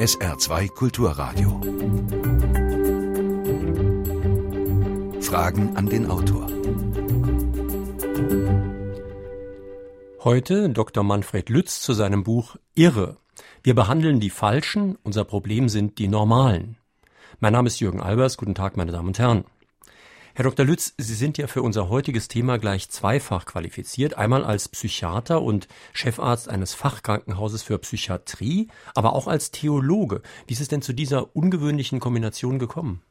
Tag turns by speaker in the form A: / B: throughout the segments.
A: SR2 Kulturradio. Fragen an den Autor.
B: Heute Dr. Manfred Lütz zu seinem Buch Irre. Wir behandeln die Falschen, unser Problem sind die Normalen. Mein Name ist Jürgen Albers, guten Tag, meine Damen und Herren. Herr Dr. Lütz, Sie sind ja für unser heutiges Thema gleich zweifach qualifiziert. Einmal als Psychiater und Chefarzt eines Fachkrankenhauses für Psychiatrie, aber auch als Theologe. Wie ist es denn zu dieser ungewöhnlichen Kombination gekommen?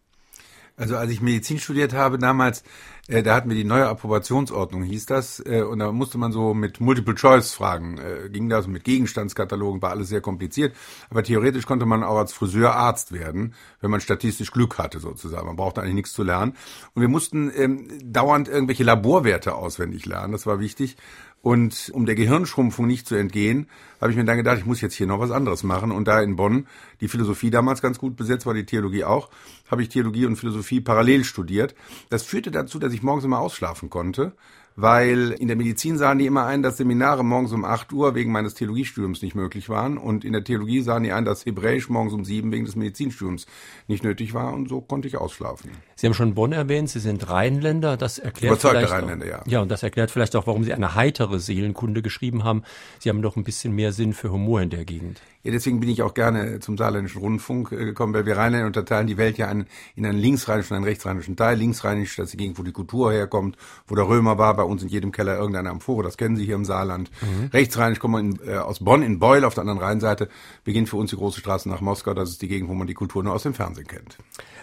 C: Also als ich Medizin studiert habe damals, äh, da hatten wir die neue Approbationsordnung, hieß das, äh, und da musste man so mit Multiple-Choice-Fragen, äh, ging das mit Gegenstandskatalogen, war alles sehr kompliziert, aber theoretisch konnte man auch als Friseur Arzt werden, wenn man statistisch Glück hatte sozusagen. Man brauchte eigentlich nichts zu lernen. Und wir mussten ähm, dauernd irgendwelche Laborwerte auswendig lernen, das war wichtig. Und um der Gehirnschrumpfung nicht zu entgehen, habe ich mir dann gedacht, ich muss jetzt hier noch was anderes machen. Und da in Bonn die Philosophie damals ganz gut besetzt war, die Theologie auch, habe ich Theologie und Philosophie parallel studiert. Das führte dazu, dass ich morgens immer ausschlafen konnte weil in der Medizin sahen die immer ein, dass Seminare morgens um 8 Uhr wegen meines Theologiestudiums nicht möglich waren und in der Theologie sahen die ein, dass Hebräisch morgens um 7 wegen des Medizinstudiums nicht nötig war und so konnte ich ausschlafen.
B: Sie haben schon Bonn erwähnt, Sie sind Rheinländer, das erklärt
C: Überzeugte
B: vielleicht
C: Rheinländer,
B: auch,
C: ja.
B: Ja, und das erklärt vielleicht auch, warum Sie eine heitere Seelenkunde geschrieben haben. Sie haben doch ein bisschen mehr Sinn für Humor in der Gegend.
C: Ja, deswegen bin ich auch gerne zum Saarländischen Rundfunk äh, gekommen, weil wir Rheinländer unterteilen die Welt ja in, in einen linksrheinischen und einen rechtsrheinischen Teil. Linksrheinisch, das ist die Gegend, wo die Kultur herkommt, wo der Römer war, bei uns in jedem Keller irgendeine Amphore, das kennen Sie hier im Saarland. Mhm. Rechtsrheinisch kommen wir in, äh, aus Bonn, in Beul auf der anderen Rheinseite, beginnt für uns die große Straße nach Moskau, das ist die Gegend, wo man die Kultur nur aus dem Fernsehen kennt.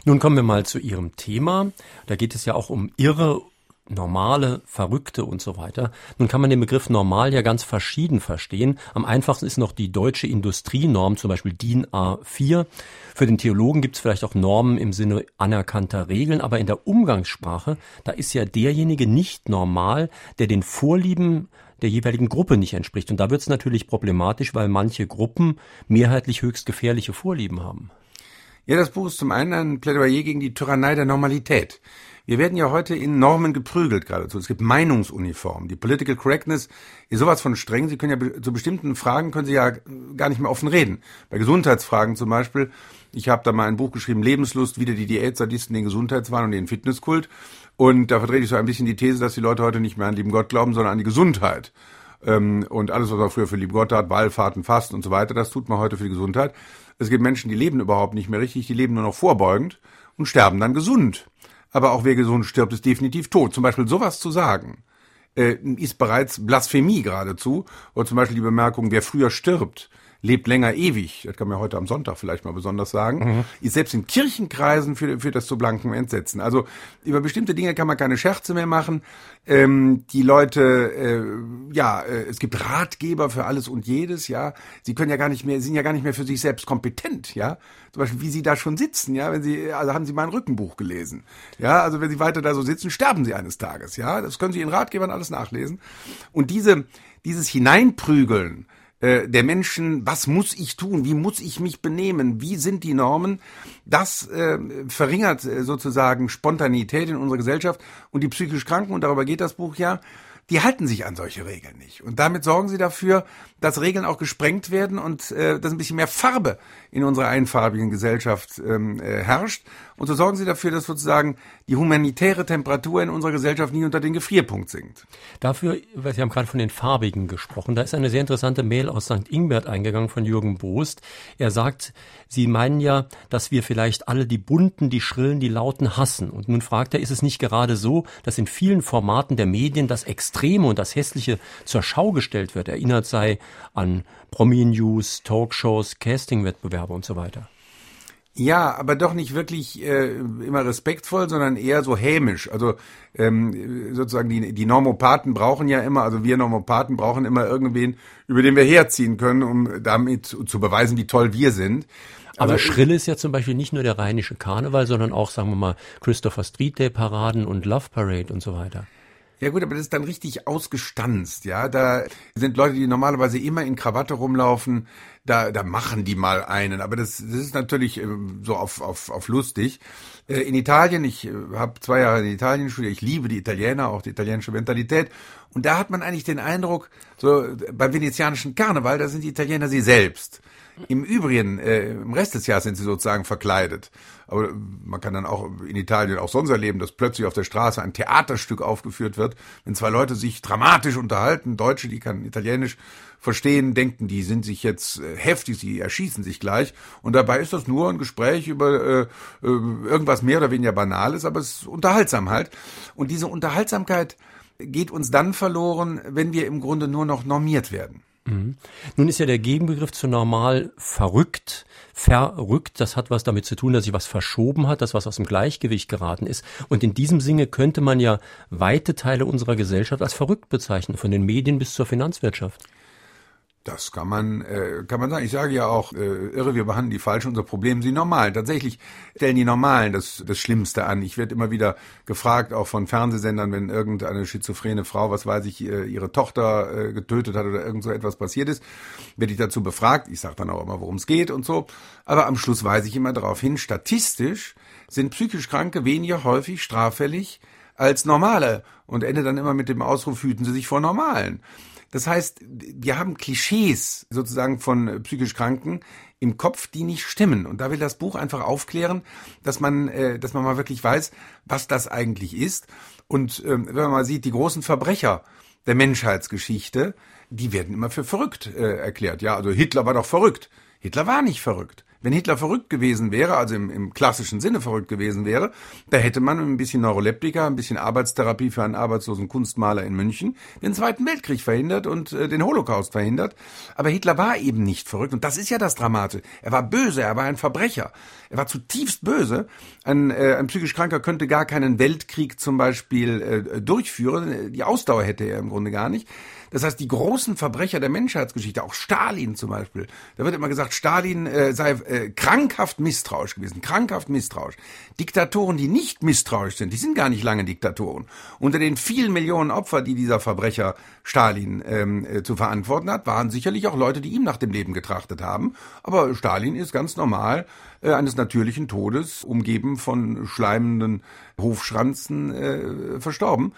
B: Nun kommen wir mal zu Ihrem Thema. Da geht es ja auch um Irre normale, verrückte und so weiter. Nun kann man den Begriff normal ja ganz verschieden verstehen. Am einfachsten ist noch die deutsche Industrienorm, zum Beispiel DIN A4. Für den Theologen gibt es vielleicht auch Normen im Sinne anerkannter Regeln, aber in der Umgangssprache, da ist ja derjenige nicht normal, der den Vorlieben der jeweiligen Gruppe nicht entspricht. Und da wird es natürlich problematisch, weil manche Gruppen mehrheitlich höchst gefährliche Vorlieben haben.
C: Ja, das Buch ist zum einen ein Plädoyer gegen die Tyrannei der Normalität. Wir werden ja heute in Normen geprügelt geradezu. Es gibt Meinungsuniformen. Die Political Correctness ist sowas von streng. Sie können ja zu bestimmten Fragen können Sie ja gar nicht mehr offen reden. Bei Gesundheitsfragen zum Beispiel. Ich habe da mal ein Buch geschrieben, Lebenslust, wieder die Diätsadisten, den Gesundheitswahn und den Fitnesskult. Und da vertrete ich so ein bisschen die These, dass die Leute heute nicht mehr an lieben Gott glauben, sondern an die Gesundheit. Ähm, und alles, was man früher für lieben Gott hat, Wallfahrten, Fasten und so weiter, das tut man heute für die Gesundheit. Es gibt Menschen, die leben überhaupt nicht mehr richtig, die leben nur noch vorbeugend und sterben dann gesund aber auch wer gesund stirbt, ist definitiv tot. Zum Beispiel sowas zu sagen, äh, ist bereits Blasphemie geradezu. Oder zum Beispiel die Bemerkung, wer früher stirbt, lebt länger ewig, das kann man heute am Sonntag vielleicht mal besonders sagen, mhm. ist selbst in Kirchenkreisen für, für das zu blanken Entsetzen. Also über bestimmte Dinge kann man keine Scherze mehr machen. Ähm, die Leute, äh, ja, äh, es gibt Ratgeber für alles und jedes, ja. Sie können ja gar nicht mehr, sind ja gar nicht mehr für sich selbst kompetent, ja. Zum Beispiel, wie sie da schon sitzen, ja. Wenn sie, also haben sie mal ein Rückenbuch gelesen, ja. Also wenn sie weiter da so sitzen, sterben sie eines Tages, ja. Das können sie in Ratgebern alles nachlesen. Und diese, dieses Hineinprügeln, äh, der Menschen, was muss ich tun, wie muss ich mich benehmen, wie sind die Normen, das äh, verringert äh, sozusagen Spontanität in unserer Gesellschaft und die psychisch Kranken, und darüber geht das Buch ja, die halten sich an solche Regeln nicht. Und damit sorgen sie dafür, dass Regeln auch gesprengt werden und äh, dass ein bisschen mehr Farbe in unserer einfarbigen Gesellschaft ähm, äh, herrscht. Und so sorgen sie dafür, dass sozusagen die humanitäre Temperatur in unserer Gesellschaft nie unter den Gefrierpunkt sinkt.
B: Dafür, weil Sie haben gerade von den Farbigen gesprochen, da ist eine sehr interessante Mail aus St. Ingbert eingegangen von Jürgen Boost. Er sagt, Sie meinen ja, dass wir vielleicht alle die bunten, die schrillen, die lauten hassen. Und nun fragt er, ist es nicht gerade so, dass in vielen Formaten der Medien das Extreme und das Hässliche zur Schau gestellt wird? Erinnert sei an Promi-News, Talkshows, Casting-Wettbewerbe und so weiter.
C: Ja, aber doch nicht wirklich äh, immer respektvoll, sondern eher so hämisch. Also ähm, sozusagen die, die Normopathen brauchen ja immer, also wir Normopathen brauchen immer irgendwen, über den wir herziehen können, um damit zu, zu beweisen, wie toll wir sind.
B: Aber also, schrill ist ja zum Beispiel nicht nur der rheinische Karneval, sondern auch, sagen wir mal, Christopher Street Day Paraden und Love Parade und so weiter.
C: Ja gut, aber das ist dann richtig ausgestanzt, ja. Da sind Leute, die normalerweise immer in Krawatte rumlaufen. da, da machen die mal einen. Aber das, das ist natürlich äh, so auf, auf, auf lustig. Äh, in Italien, ich äh, habe zwei Jahre in Italien studiert, ich liebe die Italiener, auch die italienische Mentalität. Und da hat man eigentlich den Eindruck, so beim venezianischen Karneval, da sind die Italiener sie selbst. Im Übrigen, äh, im Rest des Jahres sind sie sozusagen verkleidet. Aber man kann dann auch in Italien auch sonst erleben, dass plötzlich auf der Straße ein Theaterstück aufgeführt wird, wenn zwei Leute sich dramatisch unterhalten, Deutsche, die kann Italienisch verstehen, denken, die sind sich jetzt äh, heftig, sie erschießen sich gleich. Und dabei ist das nur ein Gespräch über äh, äh, irgendwas mehr oder weniger Banales, aber es ist unterhaltsam halt. Und diese Unterhaltsamkeit geht uns dann verloren, wenn wir im Grunde nur noch normiert werden.
B: Mhm. Nun ist ja der Gegenbegriff zu normal verrückt. Verrückt, das hat was damit zu tun, dass sich was verschoben hat, dass was aus dem Gleichgewicht geraten ist. Und in diesem Sinne könnte man ja weite Teile unserer Gesellschaft als verrückt bezeichnen, von den Medien bis zur Finanzwirtschaft.
C: Das kann man, äh, kann man sagen. Ich sage ja auch, äh, irre, wir behandeln die falsch, unser Problem sind die Normalen. Tatsächlich stellen die Normalen das, das Schlimmste an. Ich werde immer wieder gefragt, auch von Fernsehsendern, wenn irgendeine schizophrene Frau, was weiß ich, äh, ihre Tochter äh, getötet hat oder irgend so etwas passiert ist, werde ich dazu befragt. Ich sage dann auch immer, worum es geht und so. Aber am Schluss weise ich immer darauf hin, statistisch sind psychisch Kranke weniger häufig straffällig als Normale und ende dann immer mit dem Ausruf, hüten Sie sich vor Normalen. Das heißt, wir haben Klischees sozusagen von psychisch Kranken im Kopf, die nicht stimmen. Und da will das Buch einfach aufklären, dass man, äh, dass man mal wirklich weiß, was das eigentlich ist. Und ähm, wenn man mal sieht, die großen Verbrecher der Menschheitsgeschichte, die werden immer für verrückt äh, erklärt. Ja, also Hitler war doch verrückt. Hitler war nicht verrückt. Wenn Hitler verrückt gewesen wäre, also im, im klassischen Sinne verrückt gewesen wäre, da hätte man ein bisschen Neuroleptika, ein bisschen Arbeitstherapie für einen arbeitslosen Kunstmaler in München den Zweiten Weltkrieg verhindert und äh, den Holocaust verhindert. Aber Hitler war eben nicht verrückt und das ist ja das Dramatische. Er war böse, er war ein Verbrecher. Er war zutiefst böse. Ein, äh, ein psychisch Kranker könnte gar keinen Weltkrieg zum Beispiel äh, durchführen. Die Ausdauer hätte er im Grunde gar nicht. Das heißt, die großen Verbrecher der Menschheitsgeschichte, auch Stalin zum Beispiel, da wird immer gesagt, Stalin äh, sei äh, krankhaft misstrauisch gewesen, krankhaft misstrauisch. Diktatoren, die nicht misstrauisch sind, die sind gar nicht lange Diktatoren. Unter den vielen Millionen Opfer, die dieser Verbrecher Stalin ähm, äh, zu verantworten hat, waren sicherlich auch Leute, die ihm nach dem Leben getrachtet haben. Aber Stalin ist ganz normal äh, eines natürlichen Todes, umgeben von schleimenden Hofschranzen, äh, verstorben.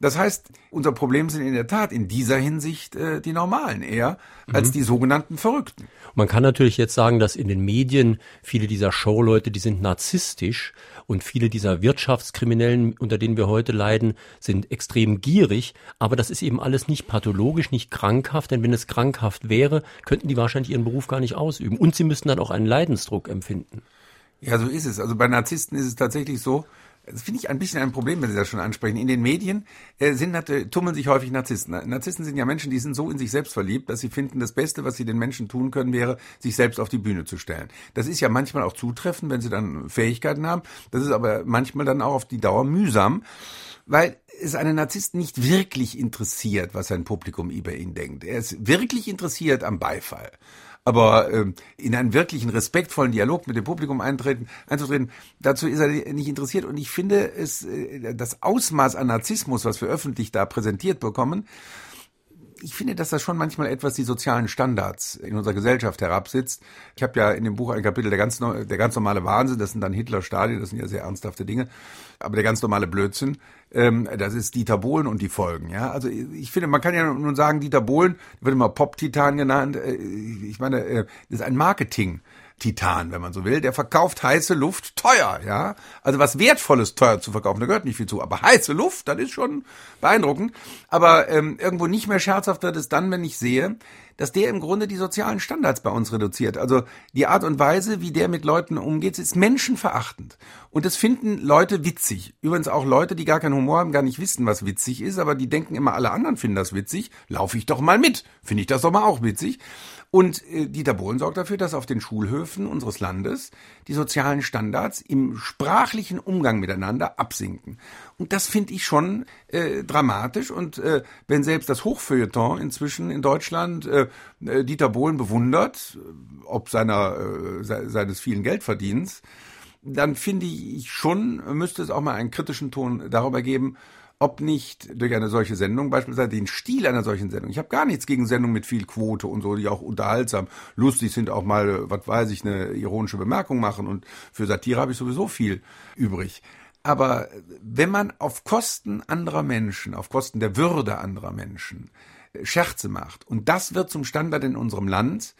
C: Das heißt, unser Problem sind in der Tat in dieser Hinsicht äh, die Normalen eher als mhm. die sogenannten Verrückten.
B: Man kann natürlich jetzt sagen, dass in den Medien viele dieser Showleute, die sind narzisstisch und viele dieser Wirtschaftskriminellen, unter denen wir heute leiden, sind extrem gierig. Aber das ist eben alles nicht pathologisch, nicht krankhaft, denn wenn es krankhaft wäre, könnten die wahrscheinlich ihren Beruf gar nicht ausüben. Und sie müssten dann auch einen Leidensdruck empfinden.
C: Ja, so ist es. Also bei Narzissten ist es tatsächlich so, das finde ich ein bisschen ein Problem, wenn Sie das schon ansprechen. In den Medien äh, sind, äh, tummeln sich häufig Narzissten. Narzissten sind ja Menschen, die sind so in sich selbst verliebt, dass sie finden, das Beste, was sie den Menschen tun können, wäre, sich selbst auf die Bühne zu stellen. Das ist ja manchmal auch zutreffend, wenn sie dann Fähigkeiten haben. Das ist aber manchmal dann auch auf die Dauer mühsam, weil es einen Narzissten nicht wirklich interessiert, was sein Publikum über ihn denkt. Er ist wirklich interessiert am Beifall. Aber ähm, in einen wirklichen respektvollen Dialog mit dem Publikum eintreten, einzutreten, dazu ist er nicht interessiert. Und ich finde es, äh, das Ausmaß an Narzissmus, was wir öffentlich da präsentiert bekommen, ich finde, dass das schon manchmal etwas die sozialen Standards in unserer Gesellschaft herabsitzt. Ich habe ja in dem Buch ein Kapitel der ganz, der ganz normale Wahnsinn, das sind dann Hitler, Stalin, das sind ja sehr ernsthafte Dinge, aber der ganz normale Blödsinn, ähm, das ist Dieter Bohlen und die Folgen. Ja, also ich finde, man kann ja nun sagen, Dieter Bohlen wird immer Pop-Titan genannt. Äh, ich meine, äh, das ist ein Marketing. Titan, wenn man so will, der verkauft heiße Luft teuer, ja. Also was Wertvolles teuer zu verkaufen, da gehört nicht viel zu. Aber heiße Luft, das ist schon beeindruckend. Aber ähm, irgendwo nicht mehr scherzhaft wird es dann, wenn ich sehe, dass der im Grunde die sozialen Standards bei uns reduziert. Also die Art und Weise, wie der mit Leuten umgeht, ist menschenverachtend. Und das finden Leute witzig. Übrigens auch Leute, die gar keinen Humor haben, gar nicht wissen, was witzig ist, aber die denken immer, alle anderen finden das witzig. Laufe ich doch mal mit. Finde ich das doch mal auch witzig. Und äh, Dieter Bohlen sorgt dafür, dass auf den Schulhöfen unseres Landes die sozialen Standards im sprachlichen Umgang miteinander absinken. Und das finde ich schon äh, dramatisch. Und äh, wenn selbst das Hochfeuilleton inzwischen in Deutschland äh, äh Dieter Bohlen bewundert, äh, ob seiner, äh, se seines vielen Geldverdienens, dann finde ich schon, müsste es auch mal einen kritischen Ton darüber geben, ob nicht durch eine solche Sendung, beispielsweise den Stil einer solchen Sendung. Ich habe gar nichts gegen Sendungen mit viel Quote und so, die auch unterhaltsam, lustig sind, auch mal, was weiß ich, eine ironische Bemerkung machen und für Satire habe ich sowieso viel übrig. Aber wenn man auf Kosten anderer Menschen, auf Kosten der Würde anderer Menschen äh, Scherze macht und das wird zum Standard in unserem Land,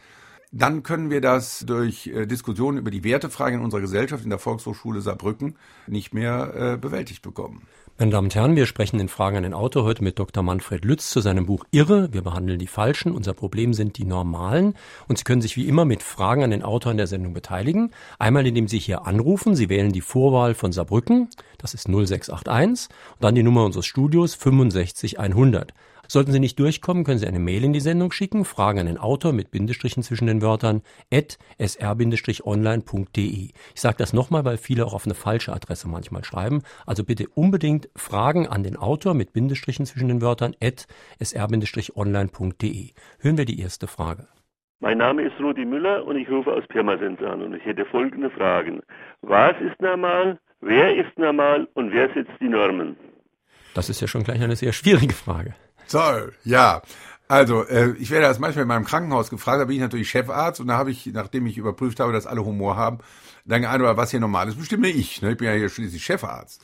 C: dann können wir das durch äh, Diskussionen über die Wertefrage in unserer Gesellschaft in der Volkshochschule Saarbrücken nicht mehr äh, bewältigt bekommen.
B: Meine Damen und Herren, wir sprechen in Fragen an den Autor heute mit Dr. Manfred Lütz zu seinem Buch Irre. Wir behandeln die Falschen. Unser Problem sind die Normalen. Und Sie können sich wie immer mit Fragen an den Autor in der Sendung beteiligen. Einmal, indem Sie hier anrufen. Sie wählen die Vorwahl von Saarbrücken. Das ist 0681. Und dann die Nummer unseres Studios 65100. Sollten Sie nicht durchkommen, können Sie eine Mail in die Sendung schicken, Fragen an den Autor mit Bindestrichen zwischen den Wörtern at sr-online.de. Ich sage das nochmal, weil viele auch auf eine falsche Adresse manchmal schreiben. Also bitte unbedingt Fragen an den Autor mit Bindestrichen zwischen den Wörtern at sr-online.de. Hören wir die erste Frage.
D: Mein Name ist Rudi Müller und ich rufe aus Pirmasens an und ich hätte folgende Fragen. Was ist normal? Wer ist normal und wer setzt die Normen?
B: Das ist ja schon gleich eine sehr schwierige Frage.
C: Toll, ja. Also, äh, ich werde das manchmal in meinem Krankenhaus gefragt, da bin ich natürlich Chefarzt und da habe ich, nachdem ich überprüft habe, dass alle Humor haben, dann geantwortet, was hier normal ist, bestimme ich. Ne? Ich bin ja hier schließlich Chefarzt.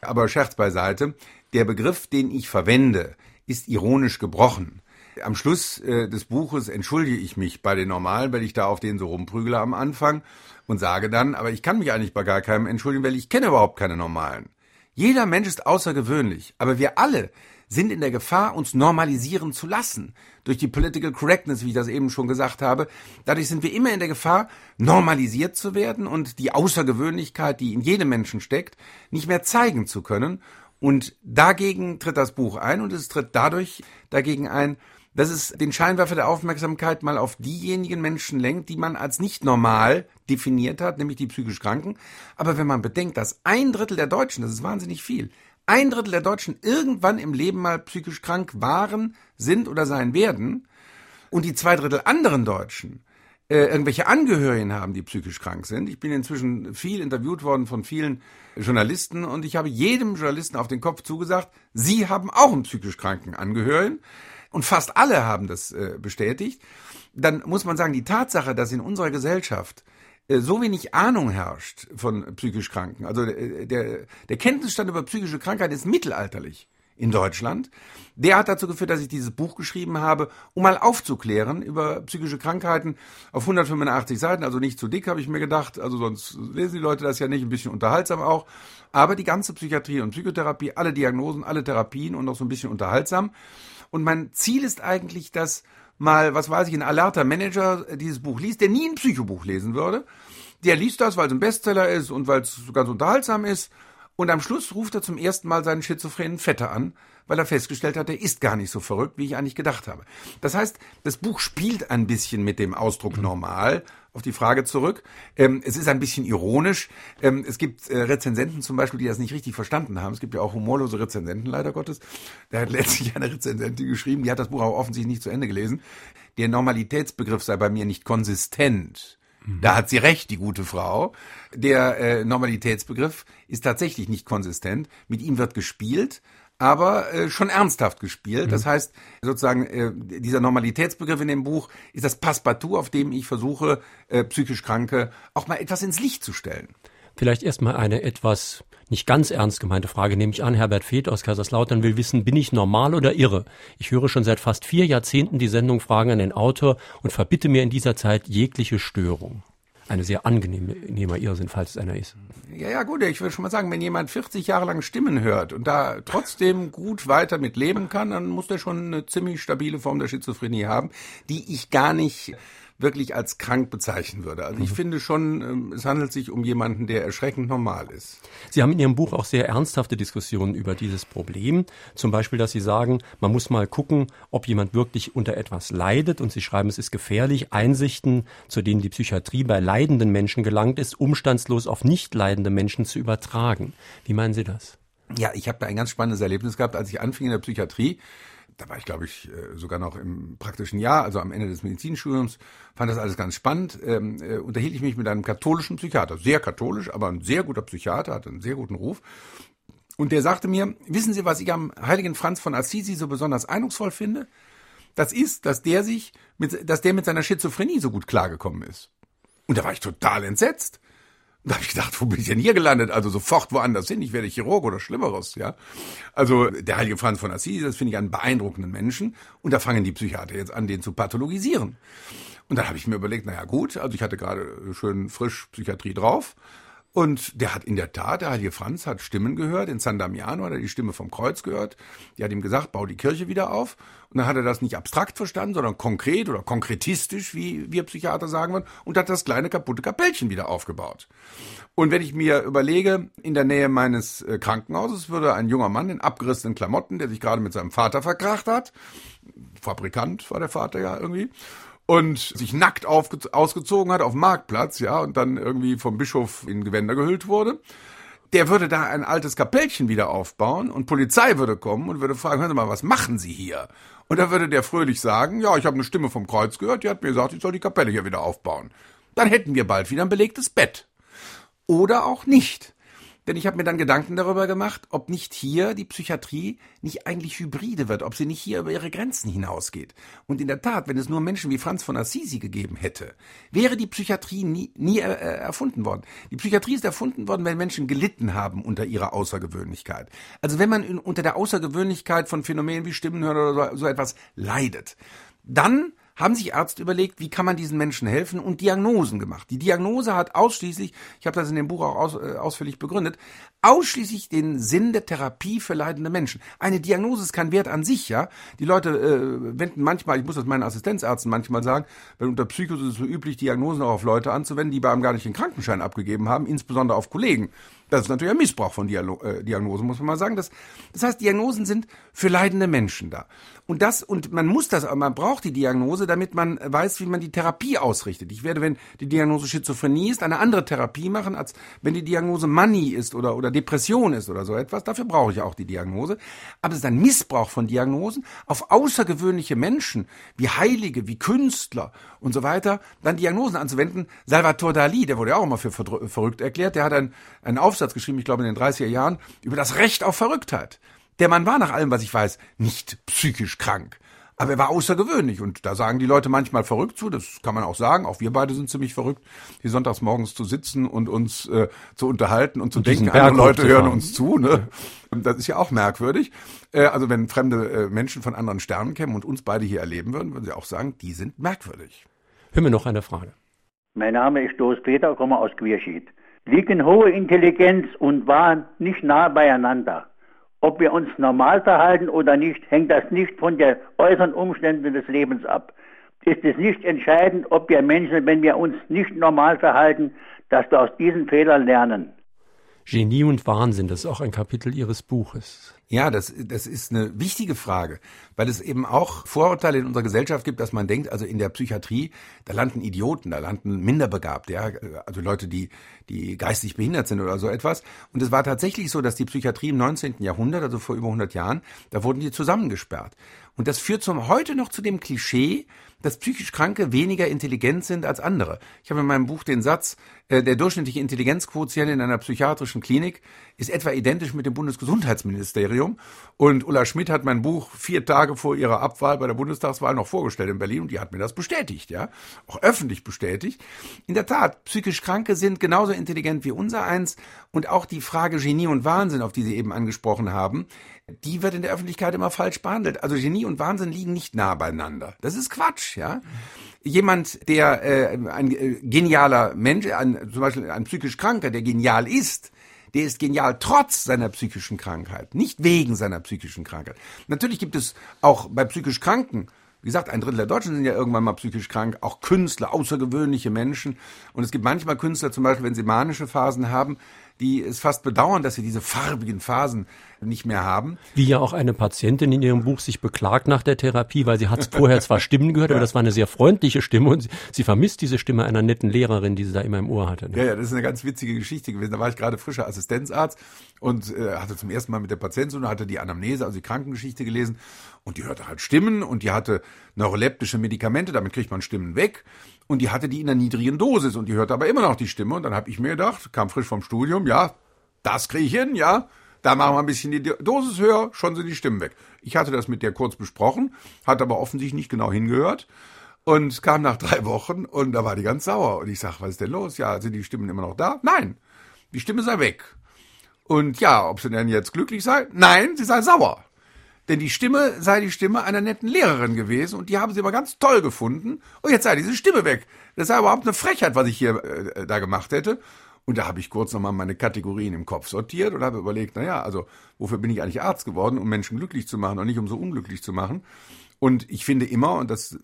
C: Aber Scherz beiseite, der Begriff, den ich verwende, ist ironisch gebrochen. Am Schluss äh, des Buches entschuldige ich mich bei den Normalen, weil ich da auf denen so rumprügele am Anfang und sage dann, aber ich kann mich eigentlich bei gar keinem entschuldigen, weil ich kenne überhaupt keine Normalen. Jeder Mensch ist außergewöhnlich, aber wir alle sind in der Gefahr, uns normalisieren zu lassen. Durch die Political Correctness, wie ich das eben schon gesagt habe. Dadurch sind wir immer in der Gefahr, normalisiert zu werden und die Außergewöhnlichkeit, die in jedem Menschen steckt, nicht mehr zeigen zu können. Und dagegen tritt das Buch ein und es tritt dadurch dagegen ein, dass es den Scheinwerfer der Aufmerksamkeit mal auf diejenigen Menschen lenkt, die man als nicht normal definiert hat, nämlich die psychisch Kranken. Aber wenn man bedenkt, dass ein Drittel der Deutschen, das ist wahnsinnig viel, ein Drittel der Deutschen irgendwann im Leben mal psychisch krank waren, sind oder sein werden und die zwei Drittel anderen Deutschen äh, irgendwelche Angehörigen haben, die psychisch krank sind. Ich bin inzwischen viel interviewt worden von vielen Journalisten und ich habe jedem Journalisten auf den Kopf zugesagt, sie haben auch einen psychisch kranken Angehörigen und fast alle haben das äh, bestätigt. Dann muss man sagen, die Tatsache, dass in unserer Gesellschaft so wenig Ahnung herrscht von psychisch Kranken. Also äh, der, der Kenntnisstand über psychische Krankheit ist mittelalterlich in Deutschland. Der hat dazu geführt, dass ich dieses Buch geschrieben habe, um mal aufzuklären über psychische Krankheiten auf 185 Seiten, also nicht zu dick, habe ich mir gedacht, also sonst lesen die Leute das ja nicht, ein bisschen unterhaltsam auch, aber die ganze Psychiatrie und Psychotherapie, alle Diagnosen, alle Therapien und noch so ein bisschen unterhaltsam. Und mein Ziel ist eigentlich, dass mal, was weiß ich, ein alerter Manager dieses Buch liest, der nie ein Psychobuch lesen würde. Der liest das, weil es ein Bestseller ist und weil es ganz unterhaltsam ist. Und am Schluss ruft er zum ersten Mal seinen schizophrenen Vetter an, weil er festgestellt hat, er ist gar nicht so verrückt, wie ich eigentlich gedacht habe. Das heißt, das Buch spielt ein bisschen mit dem Ausdruck normal, auf die Frage zurück. Ähm, es ist ein bisschen ironisch. Ähm, es gibt äh, Rezensenten zum Beispiel, die das nicht richtig verstanden haben. Es gibt ja auch humorlose Rezensenten, leider Gottes. Da hat letztlich eine Rezensentin geschrieben, die hat das Buch auch offensichtlich nicht zu Ende gelesen. Der Normalitätsbegriff sei bei mir nicht konsistent. Da hat sie recht, die gute Frau. Der äh, Normalitätsbegriff ist tatsächlich nicht konsistent. Mit ihm wird gespielt, aber äh, schon ernsthaft gespielt. Mhm. Das heißt, sozusagen, äh, dieser Normalitätsbegriff in dem Buch ist das Passepartout, auf dem ich versuche, äh, psychisch Kranke auch mal etwas ins Licht zu stellen.
B: Vielleicht erstmal eine etwas nicht ganz ernst gemeinte Frage, nehme ich an. Herbert Feeth aus Kaiserslautern will wissen, bin ich normal oder irre? Ich höre schon seit fast vier Jahrzehnten die Sendung Fragen an den Autor und verbitte mir in dieser Zeit jegliche Störung. Eine sehr angenehmer Irrsinn, falls es einer ist.
C: Ja, ja, gut, ich würde schon mal sagen, wenn jemand 40 Jahre lang Stimmen hört und da trotzdem gut weiter mit leben kann, dann muss der schon eine ziemlich stabile Form der Schizophrenie haben, die ich gar nicht wirklich als krank bezeichnen würde. Also ich mhm. finde schon, ähm, es handelt sich um jemanden, der erschreckend normal ist.
B: Sie haben in Ihrem Buch auch sehr ernsthafte Diskussionen über dieses Problem. Zum Beispiel, dass Sie sagen, man muss mal gucken, ob jemand wirklich unter etwas leidet. Und Sie schreiben, es ist gefährlich, Einsichten, zu denen die Psychiatrie bei leidenden Menschen gelangt ist, umstandslos auf nicht leidende Menschen zu übertragen. Wie meinen Sie das?
C: Ja, ich habe da ein ganz spannendes Erlebnis gehabt, als ich anfing in der Psychiatrie da war ich, glaube ich, äh, sogar noch im praktischen Jahr, also am Ende des Medizinstudiums, fand das alles ganz spannend. Ähm, äh, unterhielt ich mich mit einem katholischen Psychiater, sehr katholisch, aber ein sehr guter Psychiater, hatte einen sehr guten Ruf. Und der sagte mir, wissen Sie, was ich am heiligen Franz von Assisi so besonders eindrucksvoll finde? Das ist, dass der sich mit, dass der mit seiner Schizophrenie so gut klargekommen ist. Und da war ich total entsetzt. Da habe ich gedacht, wo bin ich denn hier gelandet? Also sofort woanders hin. Ich werde Chirurg oder Schlimmeres, ja. Also der heilige Franz von Assisi, das finde ich einen beeindruckenden Menschen. Und da fangen die Psychiater jetzt an, den zu pathologisieren. Und dann habe ich mir überlegt, naja gut, also ich hatte gerade schön frisch Psychiatrie drauf und der hat in der Tat, der heilige Franz hat Stimmen gehört. In San Damiano hat er die Stimme vom Kreuz gehört. Die hat ihm gesagt, bau die Kirche wieder auf. Und dann hat er das nicht abstrakt verstanden, sondern konkret oder konkretistisch, wie wir Psychiater sagen würden, und hat das kleine kaputte Kapellchen wieder aufgebaut. Und wenn ich mir überlege, in der Nähe meines äh, Krankenhauses würde ein junger Mann in abgerissenen Klamotten, der sich gerade mit seinem Vater verkracht hat, Fabrikant war der Vater ja irgendwie, und sich nackt ausgezogen hat auf dem Marktplatz, ja, und dann irgendwie vom Bischof in Gewänder gehüllt wurde, der würde da ein altes Kapellchen wieder aufbauen und Polizei würde kommen und würde fragen, hören Sie mal, was machen Sie hier? Und da würde der fröhlich sagen, ja, ich habe eine Stimme vom Kreuz gehört, die hat mir gesagt, ich soll die Kapelle hier wieder aufbauen. Dann hätten wir bald wieder ein belegtes Bett. Oder auch nicht. Denn ich habe mir dann Gedanken darüber gemacht, ob nicht hier die Psychiatrie nicht eigentlich hybride wird, ob sie nicht hier über ihre Grenzen hinausgeht. Und in der Tat, wenn es nur Menschen wie Franz von Assisi gegeben hätte, wäre die Psychiatrie nie, nie äh, erfunden worden. Die Psychiatrie ist erfunden worden, wenn Menschen gelitten haben unter ihrer Außergewöhnlichkeit. Also wenn man in, unter der Außergewöhnlichkeit von Phänomenen wie Stimmenhören oder so, so etwas leidet, dann haben sich Ärzte überlegt, wie kann man diesen Menschen helfen und Diagnosen gemacht. Die Diagnose hat ausschließlich, ich habe das in dem Buch auch aus, äh, ausführlich begründet, ausschließlich den Sinn der Therapie für leidende Menschen. Eine Diagnose ist kein Wert an sich, ja. Die Leute äh, wenden manchmal, ich muss das meinen Assistenzärzten manchmal sagen, weil unter Psychos ist es so üblich, Diagnosen auch auf Leute anzuwenden, die bei einem gar nicht den Krankenschein abgegeben haben, insbesondere auf Kollegen. Das ist natürlich ein Missbrauch von Dialo äh, Diagnosen, muss man mal sagen. Das, das heißt, Diagnosen sind für leidende Menschen da. Und das, und man muss das, man braucht die Diagnose, damit man weiß, wie man die Therapie ausrichtet. Ich werde, wenn die Diagnose Schizophrenie ist, eine andere Therapie machen, als wenn die Diagnose Manie ist oder, oder Depression ist oder so etwas. Dafür brauche ich auch die Diagnose. Aber es ist ein Missbrauch von Diagnosen auf außergewöhnliche Menschen, wie Heilige, wie Künstler und so weiter, dann Diagnosen anzuwenden. Salvatore Dali, der wurde ja auch immer für verrückt erklärt, der hat einen, einen Aufsatz geschrieben, ich glaube in den 30er Jahren, über das Recht auf Verrücktheit. Der Mann war nach allem, was ich weiß, nicht psychisch krank. Aber er war außergewöhnlich und da sagen die Leute manchmal verrückt zu, das kann man auch sagen, auch wir beide sind ziemlich verrückt, hier sonntags morgens zu sitzen und uns äh, zu unterhalten und zu und denken, andere Leute hören uns zu. Ne? Das ist ja auch merkwürdig. Äh, also wenn fremde äh, Menschen von anderen Sternen kämen und uns beide hier erleben würden, würden sie auch sagen, die sind merkwürdig.
B: Hören wir noch eine Frage.
E: Mein Name ist Doris Peter, komme aus Quierschied. Liegen hohe Intelligenz und Wahn nicht nah beieinander? Ob wir uns normal verhalten oder nicht, hängt das nicht von den äußeren Umständen des Lebens ab. Ist es nicht entscheidend, ob wir Menschen, wenn wir uns nicht normal verhalten, dass wir aus diesen Fehlern lernen?
B: Genie und Wahnsinn, das ist auch ein Kapitel Ihres Buches.
C: Ja, das, das ist eine wichtige Frage, weil es eben auch Vorurteile in unserer Gesellschaft gibt, dass man denkt, also in der Psychiatrie, da landen Idioten, da landen Minderbegabte, ja, also Leute, die, die geistig behindert sind oder so etwas. Und es war tatsächlich so, dass die Psychiatrie im 19. Jahrhundert, also vor über 100 Jahren, da wurden die zusammengesperrt. Und das führt zum heute noch zu dem Klischee, dass psychisch Kranke weniger intelligent sind als andere. Ich habe in meinem Buch den Satz, äh, der durchschnittliche Intelligenzquotient in einer psychiatrischen Klinik ist etwa identisch mit dem Bundesgesundheitsministerium. Und Ulla Schmidt hat mein Buch vier Tage vor ihrer Abwahl bei der Bundestagswahl noch vorgestellt in Berlin und die hat mir das bestätigt, ja, auch öffentlich bestätigt. In der Tat, psychisch Kranke sind genauso intelligent wie unser eins und auch die Frage Genie und Wahnsinn, auf die Sie eben angesprochen haben, die wird in der Öffentlichkeit immer falsch behandelt. Also Genie und Wahnsinn liegen nicht nah beieinander. Das ist Quatsch, ja. Jemand, der äh, ein äh, genialer Mensch, ein, zum Beispiel ein psychisch Kranker, der genial ist, der ist genial trotz seiner psychischen Krankheit, nicht wegen seiner psychischen Krankheit. Natürlich gibt es auch bei psychisch Kranken wie gesagt, ein Drittel der Deutschen sind ja irgendwann mal psychisch krank, auch Künstler, außergewöhnliche Menschen. Und es gibt manchmal Künstler, zum Beispiel, wenn sie manische Phasen haben, die es fast bedauern, dass sie diese farbigen Phasen nicht mehr haben.
B: Wie ja auch eine Patientin in ihrem Buch sich beklagt nach der Therapie, weil sie hat vorher zwar Stimmen gehört, aber das war eine sehr freundliche Stimme und sie, sie, vermisst diese Stimme einer netten Lehrerin, die sie da immer im Ohr hatte.
C: Ne? Ja, ja, das ist eine ganz witzige Geschichte gewesen. Da war ich gerade frischer Assistenzarzt und äh, hatte zum ersten Mal mit der Patientin und hatte die Anamnese, also die Krankengeschichte gelesen und die hörte halt Stimmen und die hatte neuroleptische Medikamente, damit kriegt man Stimmen weg und die hatte die in einer niedrigen Dosis und die hörte aber immer noch die Stimme. Und dann habe ich mir gedacht, kam frisch vom Studium, ja, das kriege ich hin, ja. da machen wir ein bisschen die Dosis höher, schon sind die Stimmen weg. Ich hatte das mit der kurz besprochen, hat aber offensichtlich nicht genau hingehört und kam nach drei Wochen und da war die ganz sauer. Und ich sag, was ist denn los? Ja, sind die Stimmen immer noch da? Nein, die Stimme sei weg. Und ja, ob sie denn jetzt glücklich sei? Nein, sie sei sauer. Denn die Stimme sei die Stimme einer netten Lehrerin gewesen und die haben sie aber ganz toll gefunden. Und jetzt sei diese Stimme weg. Das sei überhaupt eine Frechheit, was ich hier äh, da gemacht hätte. Und da habe ich kurz nochmal meine Kategorien im Kopf sortiert und habe überlegt, naja, also wofür bin ich eigentlich Arzt geworden, um Menschen glücklich zu machen und nicht um so unglücklich zu machen. Und ich finde immer, und das äh,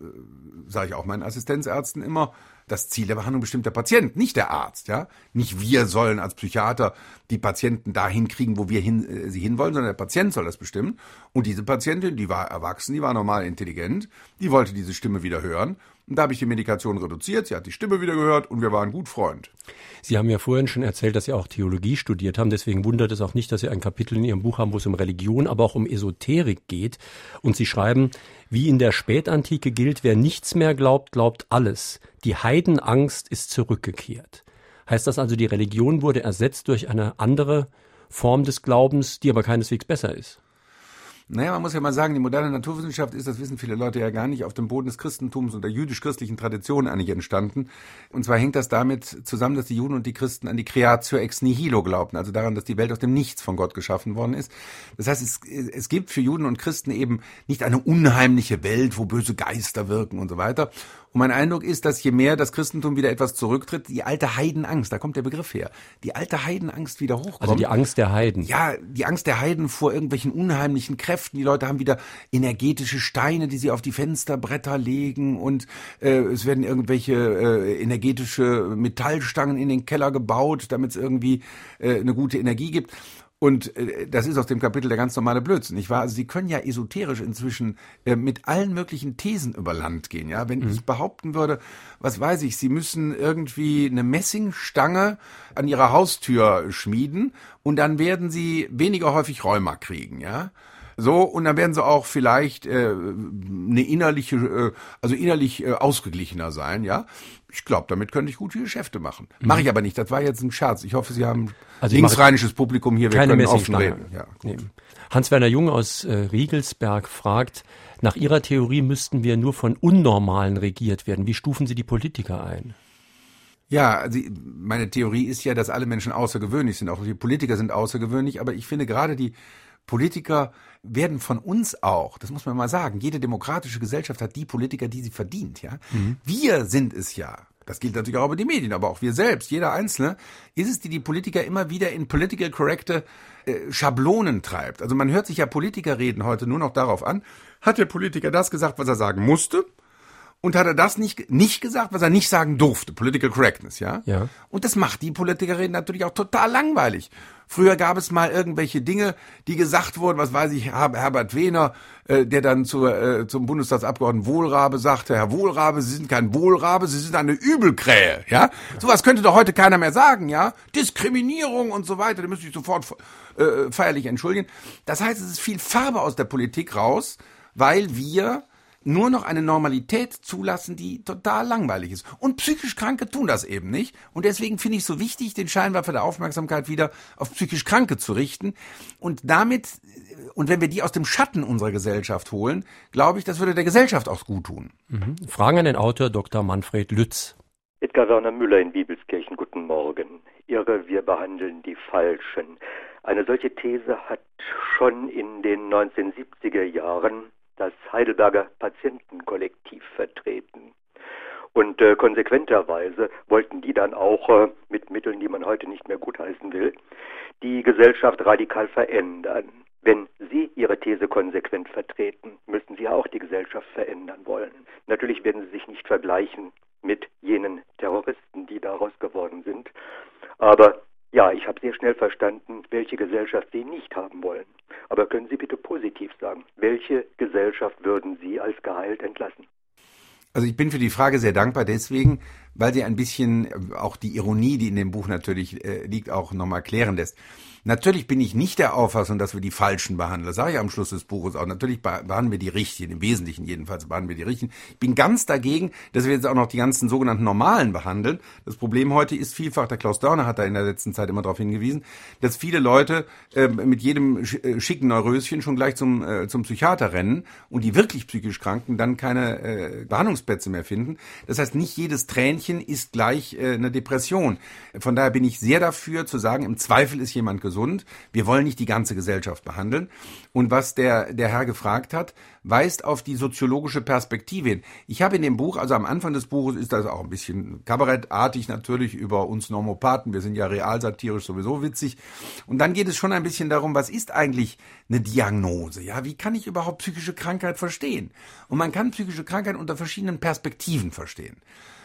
C: sage ich auch meinen Assistenzärzten immer, das Ziel der Behandlung bestimmt der Patient, nicht der Arzt, ja. Nicht wir sollen als Psychiater die Patienten dahin kriegen, wo wir hin, äh, sie hinwollen, sondern der Patient soll das bestimmen. Und diese Patientin, die war erwachsen, die war normal intelligent, die wollte diese Stimme wieder hören. Und da habe ich die Medikation reduziert, sie hat die Stimme wieder gehört und wir waren gut Freund.
B: Sie haben ja vorhin schon erzählt, dass Sie auch Theologie studiert haben. Deswegen wundert es auch nicht, dass Sie ein Kapitel in Ihrem Buch haben, wo es um Religion, aber auch um Esoterik geht. Und Sie schreiben, wie in der Spätantike gilt, wer nichts mehr glaubt, glaubt alles. Die Heidenangst ist zurückgekehrt. Heißt das also, die Religion wurde ersetzt durch eine andere Form des Glaubens, die aber keineswegs besser ist?
C: Naja, man muss ja mal sagen, die moderne Naturwissenschaft ist, das wissen viele Leute ja gar nicht, auf dem Boden des Christentums und der jüdisch-christlichen Tradition eigentlich entstanden. Und zwar hängt das damit zusammen, dass die Juden und die Christen an die Creatio ex nihilo glaubten, also daran, dass die Welt aus dem Nichts von Gott geschaffen worden ist. Das heißt, es, es gibt für Juden und Christen eben nicht eine unheimliche Welt, wo böse Geister wirken und so weiter. Und mein Eindruck ist, dass je mehr das Christentum wieder etwas zurücktritt, die alte Heidenangst, da kommt der Begriff her, die alte Heidenangst wieder hochkommt.
B: Also die Angst der Heiden.
C: Ja, die Angst der Heiden vor irgendwelchen unheimlichen Kräften. Die Leute haben wieder energetische Steine, die sie auf die Fensterbretter legen und äh, es werden irgendwelche äh, energetische Metallstangen in den Keller gebaut, damit es irgendwie äh, eine gute Energie gibt. Und äh, das ist aus dem Kapitel der ganz normale Blödsinn, nicht wahr? Also Sie können ja esoterisch inzwischen äh, mit allen möglichen Thesen über Land gehen, ja? Wenn mhm. ich behaupten würde, was weiß ich, Sie müssen irgendwie eine Messingstange an Ihrer Haustür schmieden und dann werden Sie weniger häufig Rheuma kriegen, ja? So, und dann werden sie auch vielleicht äh, eine innerliche, äh, also innerlich äh, ausgeglichener sein, ja. Ich glaube, damit könnte ich gute Geschäfte machen. Mhm. Mache ich aber nicht. Das war jetzt ein Scherz. Ich hoffe, Sie haben also linksrheinisches Publikum hier.
B: Wir können offen reden. Ja, Hans-Werner Jung aus äh, Riegelsberg fragt, nach Ihrer Theorie müssten wir nur von Unnormalen regiert werden. Wie stufen Sie die Politiker ein?
C: Ja, also meine Theorie ist ja, dass alle Menschen außergewöhnlich sind. Auch die Politiker sind außergewöhnlich. Aber ich finde gerade die Politiker werden von uns auch, das muss man mal sagen, jede demokratische Gesellschaft hat die Politiker, die sie verdient, ja. Mhm. Wir sind es ja. Das gilt natürlich auch über die Medien, aber auch wir selbst, jeder Einzelne, ist es, die die Politiker immer wieder in political correcte äh, Schablonen treibt. Also man hört sich ja Politiker reden heute nur noch darauf an, hat der Politiker das gesagt, was er sagen musste? Und hat er das nicht, nicht gesagt, was er nicht sagen durfte? Political Correctness, ja?
B: Ja.
C: Und das macht die Politikerin natürlich auch total langweilig. Früher gab es mal irgendwelche Dinge, die gesagt wurden, was weiß ich, Herbert Wehner, äh, der dann zu, äh, zum Bundestagsabgeordneten Wohlrabe sagte, Herr Wohlrabe, Sie sind kein Wohlrabe, Sie sind eine Übelkrähe, ja? Sowas könnte doch heute keiner mehr sagen, ja? Diskriminierung und so weiter, da müsste ich sofort äh, feierlich entschuldigen. Das heißt, es ist viel Farbe aus der Politik raus, weil wir nur noch eine Normalität zulassen, die total langweilig ist. Und psychisch Kranke tun das eben nicht. Und deswegen finde ich es so wichtig, den Scheinwerfer der Aufmerksamkeit wieder auf psychisch Kranke zu richten. Und damit, und wenn wir die aus dem Schatten unserer Gesellschaft holen, glaube ich, das würde der Gesellschaft auch gut tun.
B: Mhm. Fragen an den Autor Dr. Manfred Lütz.
F: Edgar Werner Müller in Bibelskirchen, guten Morgen. Irre, wir behandeln die Falschen. Eine solche These hat schon in den 1970er Jahren das Heidelberger Patientenkollektiv vertreten. Und äh, konsequenterweise wollten die dann auch äh, mit Mitteln, die man heute nicht mehr gutheißen will, die Gesellschaft radikal verändern. Wenn Sie Ihre These konsequent vertreten, müssen Sie auch die Gesellschaft verändern wollen. Natürlich werden Sie sich nicht vergleichen mit jenen Terroristen, die daraus geworden sind. Aber ja, ich habe sehr schnell verstanden, welche Gesellschaft Sie nicht haben wollen. Aber können Sie bitte positiv sagen, welche Gesellschaft würden Sie als geheilt entlassen?
C: Also ich bin für die Frage sehr dankbar deswegen, weil sie ein bisschen äh, auch die Ironie, die in dem Buch natürlich äh, liegt, auch nochmal klären lässt. Natürlich bin ich nicht der Auffassung, dass wir die Falschen behandeln. Das sage ich am Schluss des Buches auch. Natürlich behandeln wir die Richtigen, im Wesentlichen jedenfalls behandeln wir die Richtigen. Ich bin ganz dagegen, dass wir jetzt auch noch die ganzen sogenannten Normalen behandeln. Das Problem heute ist vielfach, der Klaus Dörner hat da in der letzten Zeit immer darauf hingewiesen, dass viele Leute äh, mit jedem äh, schicken Neuröschen schon gleich zum, äh, zum Psychiater rennen und die wirklich psychisch Kranken dann keine äh, Behandlungsplätze mehr finden. Das heißt, nicht jedes Tränchen ist gleich äh, eine Depression. Von daher bin ich sehr dafür zu sagen, im Zweifel ist jemand gesund. Wir wollen nicht die ganze Gesellschaft behandeln. Und was der, der Herr gefragt hat, weist auf die soziologische Perspektive hin. Ich habe in dem Buch, also am Anfang des Buches ist das auch ein bisschen kabarettartig natürlich über uns Normopathen. Wir sind ja realsatirisch sowieso witzig. Und dann geht es schon ein bisschen darum, was ist eigentlich eine Diagnose? Ja, wie kann ich überhaupt psychische Krankheit verstehen? Und man kann psychische Krankheit unter verschiedenen Perspektiven verstehen.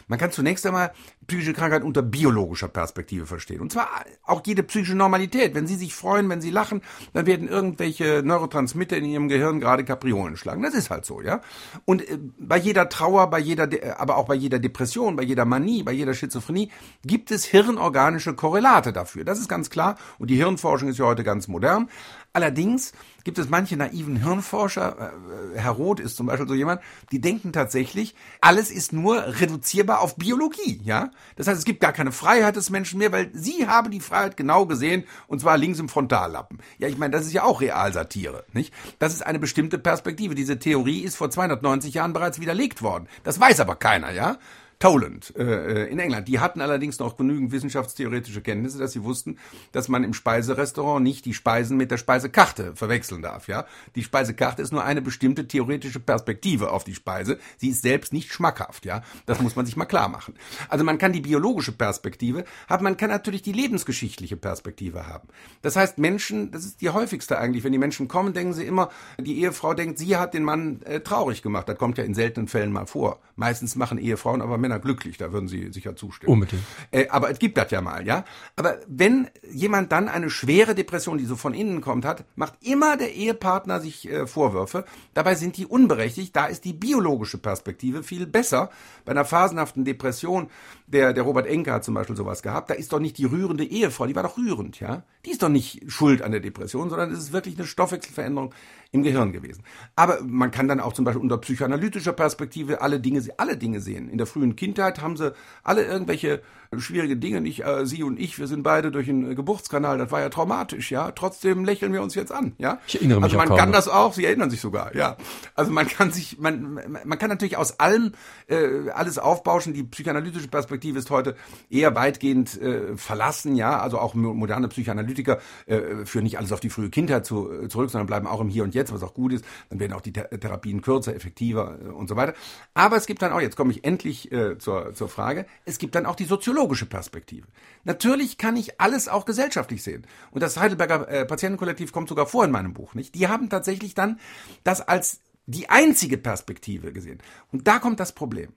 C: Man kann zunächst einmal psychische Krankheit unter biologischer Perspektive verstehen. Und zwar auch jede psychische Normalität. Wenn Sie sich freuen, wenn Sie lachen, dann werden irgendwelche Neurotransmitter in Ihrem Gehirn gerade Kapriolen schlagen. Das ist halt so, ja. Und äh, bei jeder Trauer, bei jeder, aber auch bei jeder Depression, bei jeder Manie, bei jeder Schizophrenie gibt es hirnorganische Korrelate dafür. Das ist ganz klar. Und die Hirnforschung ist ja heute ganz modern. Allerdings gibt es manche naiven Hirnforscher, äh, Herr Roth ist zum Beispiel so jemand, die denken tatsächlich, alles ist nur reduzierbar auf Biologie, ja. Das heißt, es gibt gar keine Freiheit des Menschen mehr, weil sie haben die Freiheit genau gesehen und zwar links im Frontallappen. Ja, ich meine, das ist ja auch Realsatire, nicht? Das ist eine bestimmte Perspektive. Diese Theorie ist vor 290 Jahren bereits widerlegt worden. Das weiß aber keiner, ja. Toland äh, äh, in England. Die hatten allerdings noch genügend wissenschaftstheoretische Kenntnisse, dass sie wussten, dass man im Speiserestaurant nicht die Speisen mit der Speisekarte verwechseln darf. Ja, die Speisekarte ist nur eine bestimmte theoretische Perspektive auf die Speise. Sie ist selbst nicht schmackhaft. Ja, das muss man sich mal klar machen. Also man kann die biologische Perspektive haben, man kann natürlich die lebensgeschichtliche Perspektive haben. Das heißt, Menschen, das ist die häufigste eigentlich, wenn die Menschen kommen, denken sie immer, die Ehefrau denkt, sie hat den Mann äh, traurig gemacht. Das kommt ja in seltenen Fällen mal vor. Meistens machen Ehefrauen aber Männer glücklich, da würden Sie sicher zustimmen.
B: Unbedingt.
C: Äh, aber es gibt das ja mal, ja. Aber wenn jemand dann eine schwere Depression, die so von innen kommt, hat, macht immer der Ehepartner sich äh, Vorwürfe. Dabei sind die unberechtigt. Da ist die biologische Perspektive viel besser. Bei einer phasenhaften Depression, der, der Robert Enke hat zum Beispiel sowas gehabt, da ist doch nicht die rührende Ehefrau, die war doch rührend, ja. Die ist doch nicht schuld an der Depression, sondern es ist wirklich eine Stoffwechselveränderung im Gehirn gewesen. Aber man kann dann auch zum Beispiel unter psychoanalytischer Perspektive alle Dinge, alle Dinge sehen. In der frühen Kindheit haben sie alle irgendwelche schwierige Dinge. Nicht äh, Sie und ich, wir sind beide durch einen Geburtskanal. Das war ja traumatisch, ja. Trotzdem lächeln wir uns jetzt an, ja.
B: Ich erinnere mich
C: Also man kann das auch. Sie erinnern sich sogar, ja. Also man kann sich, man, man kann natürlich aus allem äh, alles aufbauschen. Die psychoanalytische Perspektive ist heute eher weitgehend äh, verlassen, ja. Also auch mo- moderne Psychoanalytiker äh, führen nicht alles auf die frühe Kindheit zu, äh, zurück, sondern bleiben auch im Hier und Jetzt, was auch gut ist. Dann werden auch die Th Therapien kürzer, effektiver äh, und so weiter. Aber es gibt dann auch, jetzt komme ich endlich äh, zur, zur Frage, es gibt dann auch die soziologische Perspektive. Natürlich kann ich alles auch gesellschaftlich sehen. Und das Heidelberger äh, Patientenkollektiv kommt sogar vor in meinem Buch, nicht? Die haben tatsächlich dann das als die einzige Perspektive gesehen. Und da kommt das Problem.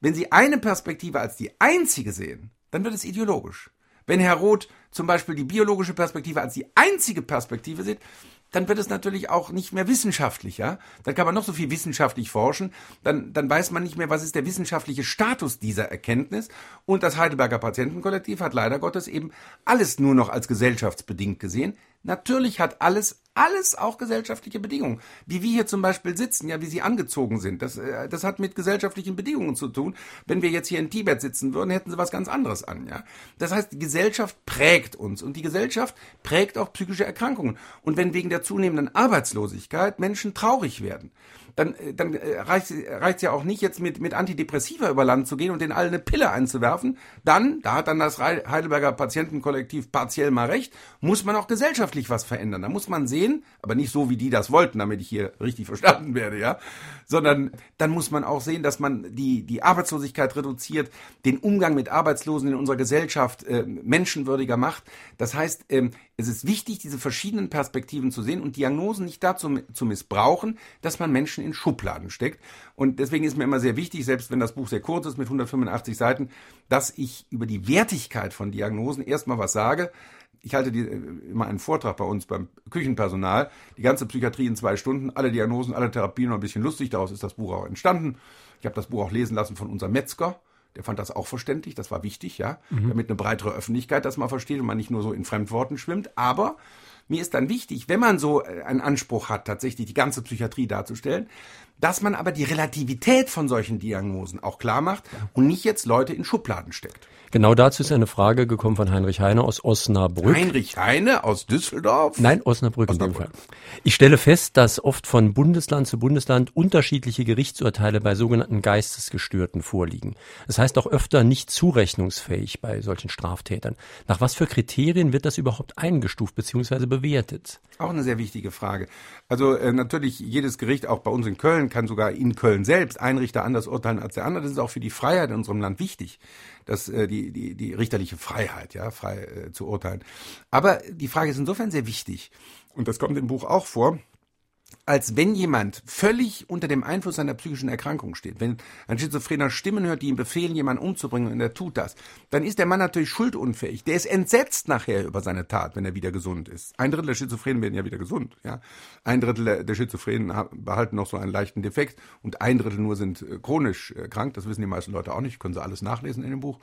C: Wenn Sie eine Perspektive als die einzige sehen, dann wird es ideologisch. Wenn Herr Roth zum Beispiel die biologische Perspektive als die einzige Perspektive sieht, dann wird es natürlich auch nicht mehr wissenschaftlich, ja. Dann kann man noch so viel wissenschaftlich forschen, dann, dann weiß man nicht mehr, was ist der wissenschaftliche Status dieser Erkenntnis. Und das Heidelberger Patientenkollektiv hat leider Gottes eben alles nur noch als gesellschaftsbedingt gesehen. Natürlich hat alles, alles auch gesellschaftliche Bedingungen. Wie wir hier zum Beispiel sitzen, ja, wie sie angezogen sind. Das, äh, das hat mit gesellschaftlichen Bedingungen zu tun. Wenn wir jetzt hier in Tibet sitzen würden, hätten sie was ganz anderes an, ja. Das heißt, die Gesellschaft prägt uns und die Gesellschaft prägt auch psychische Erkrankungen. Und wenn wegen der zunehmenden Arbeitslosigkeit Menschen traurig werden, dann, äh, dann äh, reicht es ja auch nicht, jetzt mit, mit Antidepressiva über Land zu gehen und den allen eine Pille einzuwerfen. Dann, da hat dann das Heidelberger Patientenkollektiv partiell mal recht, muss man auch gesellschaftlich was verändern. Da muss man sehen, aber nicht so, wie die das wollten, damit ich hier richtig verstanden werde, ja, sondern dann muss man auch sehen, dass man die, die Arbeitslosigkeit reduziert, den Umgang mit Arbeitslosen in unserer Gesellschaft äh, menschenwürdiger macht. Das heißt, ähm, es ist wichtig, diese verschiedenen Perspektiven zu sehen und Diagnosen nicht dazu zu missbrauchen, dass man Menschen in Schubladen steckt. Und deswegen ist mir immer sehr wichtig, selbst wenn das Buch sehr kurz ist mit 185 Seiten, dass ich über die Wertigkeit von Diagnosen erstmal was sage. Ich halte die, äh, immer einen Vortrag bei uns beim Küchenpersonal, die ganze Psychiatrie in zwei Stunden, alle Diagnosen, alle Therapien, noch ein bisschen lustig, daraus ist das Buch auch entstanden. Ich habe das Buch auch lesen lassen von unserem Metzger, Der fand das auch verständlich, das war wichtig, ja, mhm. damit eine breitere Öffentlichkeit das mal versteht und man nicht nur so in Fremdworten schwimmt. Aber mir ist dann wichtig, wenn man so äh, einen Anspruch hat, tatsächlich die ganze Psychiatrie darzustellen, dass man aber die Relativität von solchen Diagnosen auch klar macht und nicht jetzt Leute in Schubladen steckt.
B: Genau dazu ist eine Frage gekommen von Heinrich Heine aus Osnabrück.
C: Heinrich Heine aus Düsseldorf?
B: Nein, Osnabrück, Osnabrück. in dem Fall. Ich stelle fest, dass oft von Bundesland zu Bundesland unterschiedliche Gerichtsurteile bei sogenannten Geistesgestörten vorliegen. Das heißt auch öfter nicht zurechnungsfähig bei solchen Straftätern. Nach was für Kriterien wird das überhaupt eingestuft bzw. bewertet?
C: Auch eine sehr wichtige Frage. Also äh, natürlich jedes Gericht, auch bei uns in Köln, kann sogar in Köln selbst ein Richter anders urteilen als der andere. Das ist auch für die Freiheit in unserem Land wichtig, dass äh, die, die, die richterliche Freiheit, ja, frei äh, zu urteilen. Aber die Frage ist insofern sehr wichtig, und das kommt im Buch auch vor, als wenn jemand völlig unter dem Einfluss einer psychischen Erkrankung steht. Wenn ein Schizophrener Stimmen hört, die ihm befehlen, jemanden umzubringen und er tut das, dann ist der Mann natürlich schuldunfähig. Der ist entsetzt nachher über seine Tat, wenn er wieder gesund ist. Ein Drittel der Schizophrenen werden ja wieder gesund. Ja? Ein Drittel der Schizophrenen behalten noch so einen leichten Defekt und ein Drittel nur sind äh, chronisch äh, krank. Das wissen die meisten Leute auch nicht, können sie alles nachlesen in dem Buch.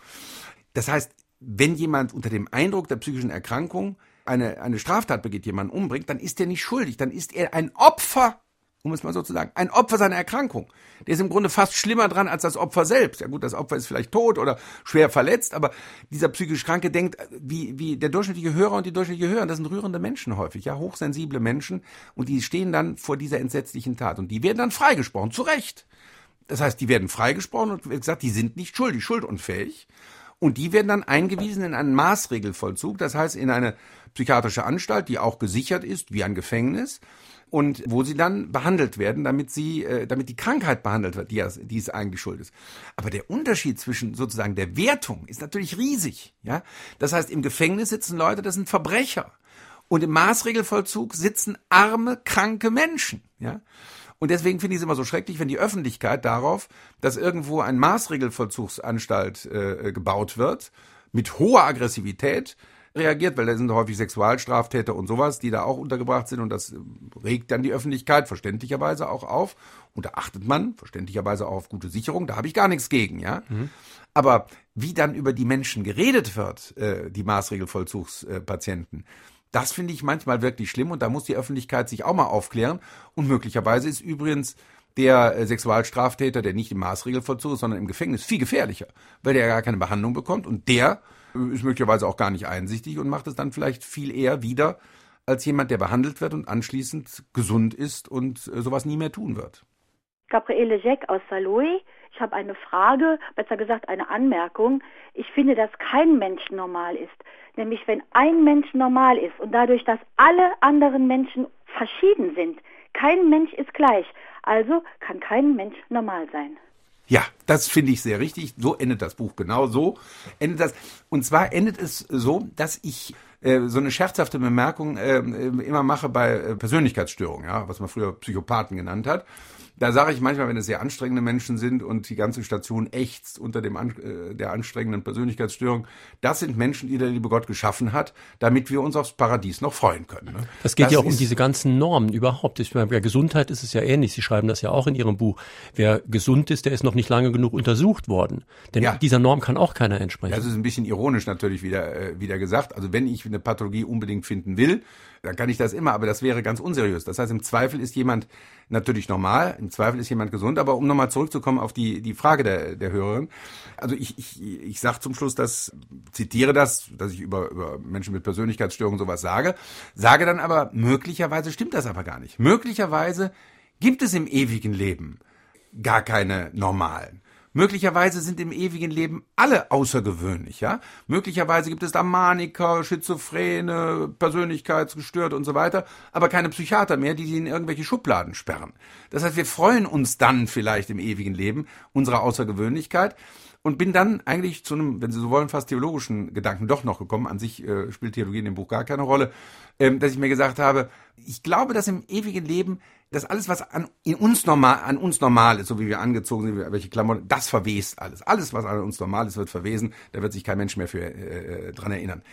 C: Das heißt, wenn jemand unter dem Eindruck der psychischen Erkrankung eine, eine Straftat begeht, jemanden umbringt, dann ist er nicht schuldig, dann ist er ein Opfer, um es mal so zu sagen, ein Opfer seiner Erkrankung. Der ist im Grunde fast schlimmer dran als das Opfer selbst. Ja gut, das Opfer ist vielleicht tot oder schwer verletzt, aber dieser psychisch Kranke denkt, wie, wie der durchschnittliche Hörer und die durchschnittliche Hörer, das sind rührende Menschen häufig, ja, hochsensible Menschen und die stehen dann vor dieser entsetzlichen Tat und die werden dann freigesprochen, zu Recht. Das heißt, die werden freigesprochen und wie gesagt, die sind nicht schuldig, schuldunfähig. Und die werden dann eingewiesen in einen Maßregelvollzug, das heißt in eine psychiatrische Anstalt, die auch gesichert ist, wie ein Gefängnis, und wo sie dann behandelt werden, damit sie, äh, damit die Krankheit behandelt wird, die, die es eigentlich schuld ist. Aber der Unterschied zwischen sozusagen der Wertung ist natürlich riesig. Ja, das heißt, im Gefängnis sitzen Leute, das sind Verbrecher, und im Maßregelvollzug sitzen arme, kranke Menschen. Ja, und deswegen finde ich es immer so schrecklich, wenn die Öffentlichkeit darauf, dass irgendwo ein Maßregelvollzugsanstalt äh, gebaut wird, mit hoher Aggressivität, reagiert, weil da sind häufig Sexualstraftäter und sowas, die da auch untergebracht sind und das regt dann die Öffentlichkeit verständlicherweise auch auf. Und da achtet man verständlicherweise auch auf gute Sicherung, da habe ich gar nichts gegen, ja. Mhm. Aber wie dann über die Menschen geredet wird, äh, die Maßregelvollzugspatienten, das finde ich manchmal wirklich schlimm und da muss die Öffentlichkeit sich auch mal aufklären. Und möglicherweise ist übrigens der äh, Sexualstraftäter, der nicht im Maßregelvollzug ist, sondern im Gefängnis, viel gefährlicher, weil der ja gar keine Behandlung bekommt und der ist möglicherweise auch gar nicht einsichtig und macht es dann vielleicht viel eher wieder als jemand, der behandelt wird und anschließend gesund ist und äh, sowas nie mehr tun wird.
G: Gabriele Jack aus Saloy. Ich habe eine Frage, besser gesagt eine Anmerkung. Ich finde, dass kein Mensch normal ist. Nämlich wenn ein Mensch normal ist und dadurch, dass alle anderen Menschen verschieden sind. Kein Mensch ist gleich. Also kann kein Mensch normal sein.
C: Ja, das finde ich sehr richtig. So endet das Buch genau so. Endet das. Und zwar endet es so, dass ich äh, so eine scherzhafte Bemerkung äh, immer mache bei äh, Persönlichkeitsstörungen, ja, was man früher Psychopathen genannt hat. Da sage ich manchmal, wenn es sehr anstrengende Menschen sind und die ganze Station ächzt unter dem äh, der anstrengenden Persönlichkeitsstörung, das sind Menschen, die der liebe Gott geschaffen hat, damit wir uns aufs Paradies noch freuen können. Ne?
B: Das geht das ja auch um diese ganzen Normen überhaupt. Ich meine, bei Gesundheit ist es ja ähnlich. Sie schreiben das ja auch in Ihrem Buch. Wer gesund ist, der ist noch nicht lange genug untersucht worden. Denn ja. dieser Norm kann auch keiner entsprechen.
C: Das ist ein bisschen ironisch natürlich wieder, äh, wieder gesagt. Also wenn ich eine Pathologie unbedingt finden will, dann kann ich das immer, aber das wäre ganz unseriös. Das heißt, im Zweifel ist jemand natürlich normal, im Zweifel ist jemand gesund, aber um nochmal zurückzukommen auf die, die Frage der, der Hörerin. Also ich, ich, ich sage zum Schluss, dass, zitiere das, dass ich über, über Menschen mit Persönlichkeitsstörungen sowas sage, sage dann aber, möglicherweise stimmt das aber gar nicht. Möglicherweise gibt es im ewigen Leben gar keine normalen. Möglicherweise sind im ewigen Leben alle außergewöhnlich, ja. Möglicherweise gibt es da Maniker, Schizophrene, Persönlichkeitsgestört und so weiter, aber keine Psychiater mehr, die sie in irgendwelche Schubladen sperren. Das heißt, wir freuen uns dann vielleicht im ewigen Leben unserer Außergewöhnlichkeit und bin dann eigentlich zu einem, wenn Sie so wollen, fast theologischen Gedanken doch noch gekommen. An sich äh, spielt Theologie in dem Buch gar keine Rolle, ähm, dass ich mir gesagt habe, ich glaube, dass im ewigen Leben dass alles, was an, uns normal, an uns normal ist, so wie wir angezogen sind, welche Klamotten, das verwest alles. Alles, was an uns normal ist, wird verwesen. Da wird sich kein Mensch mehr für äh, dran erinnern.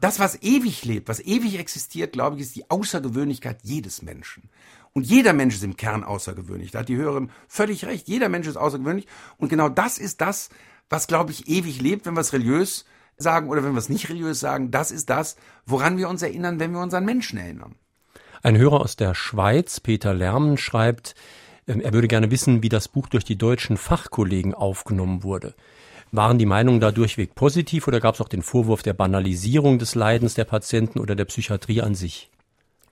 C: Das, was ewig lebt, was ewig existiert, glaube ich, ist die Außergewöhnlichkeit jedes Menschen. Und jeder Mensch ist im Kern außergewöhnlich. Da hat die Hörerin völlig recht. Jeder Mensch ist außergewöhnlich. Und genau das ist das, was, glaube ich, ewig lebt, wenn wir es religiös sagen oder wenn wir es nicht religiös sagen. Das ist das, woran wir uns erinnern, wenn wir uns an Menschen erinnern.
B: Ein Hörer aus der Schweiz, Peter Lermen, schreibt, ähm, er würde gerne wissen, wie das Buch durch die deutschen Fachkollegen aufgenommen wurde. Waren die Meinungen da durchweg positiv oder gab es auch den Vorwurf der Banalisierung des Leidens der Patienten oder der Psychiatrie an sich?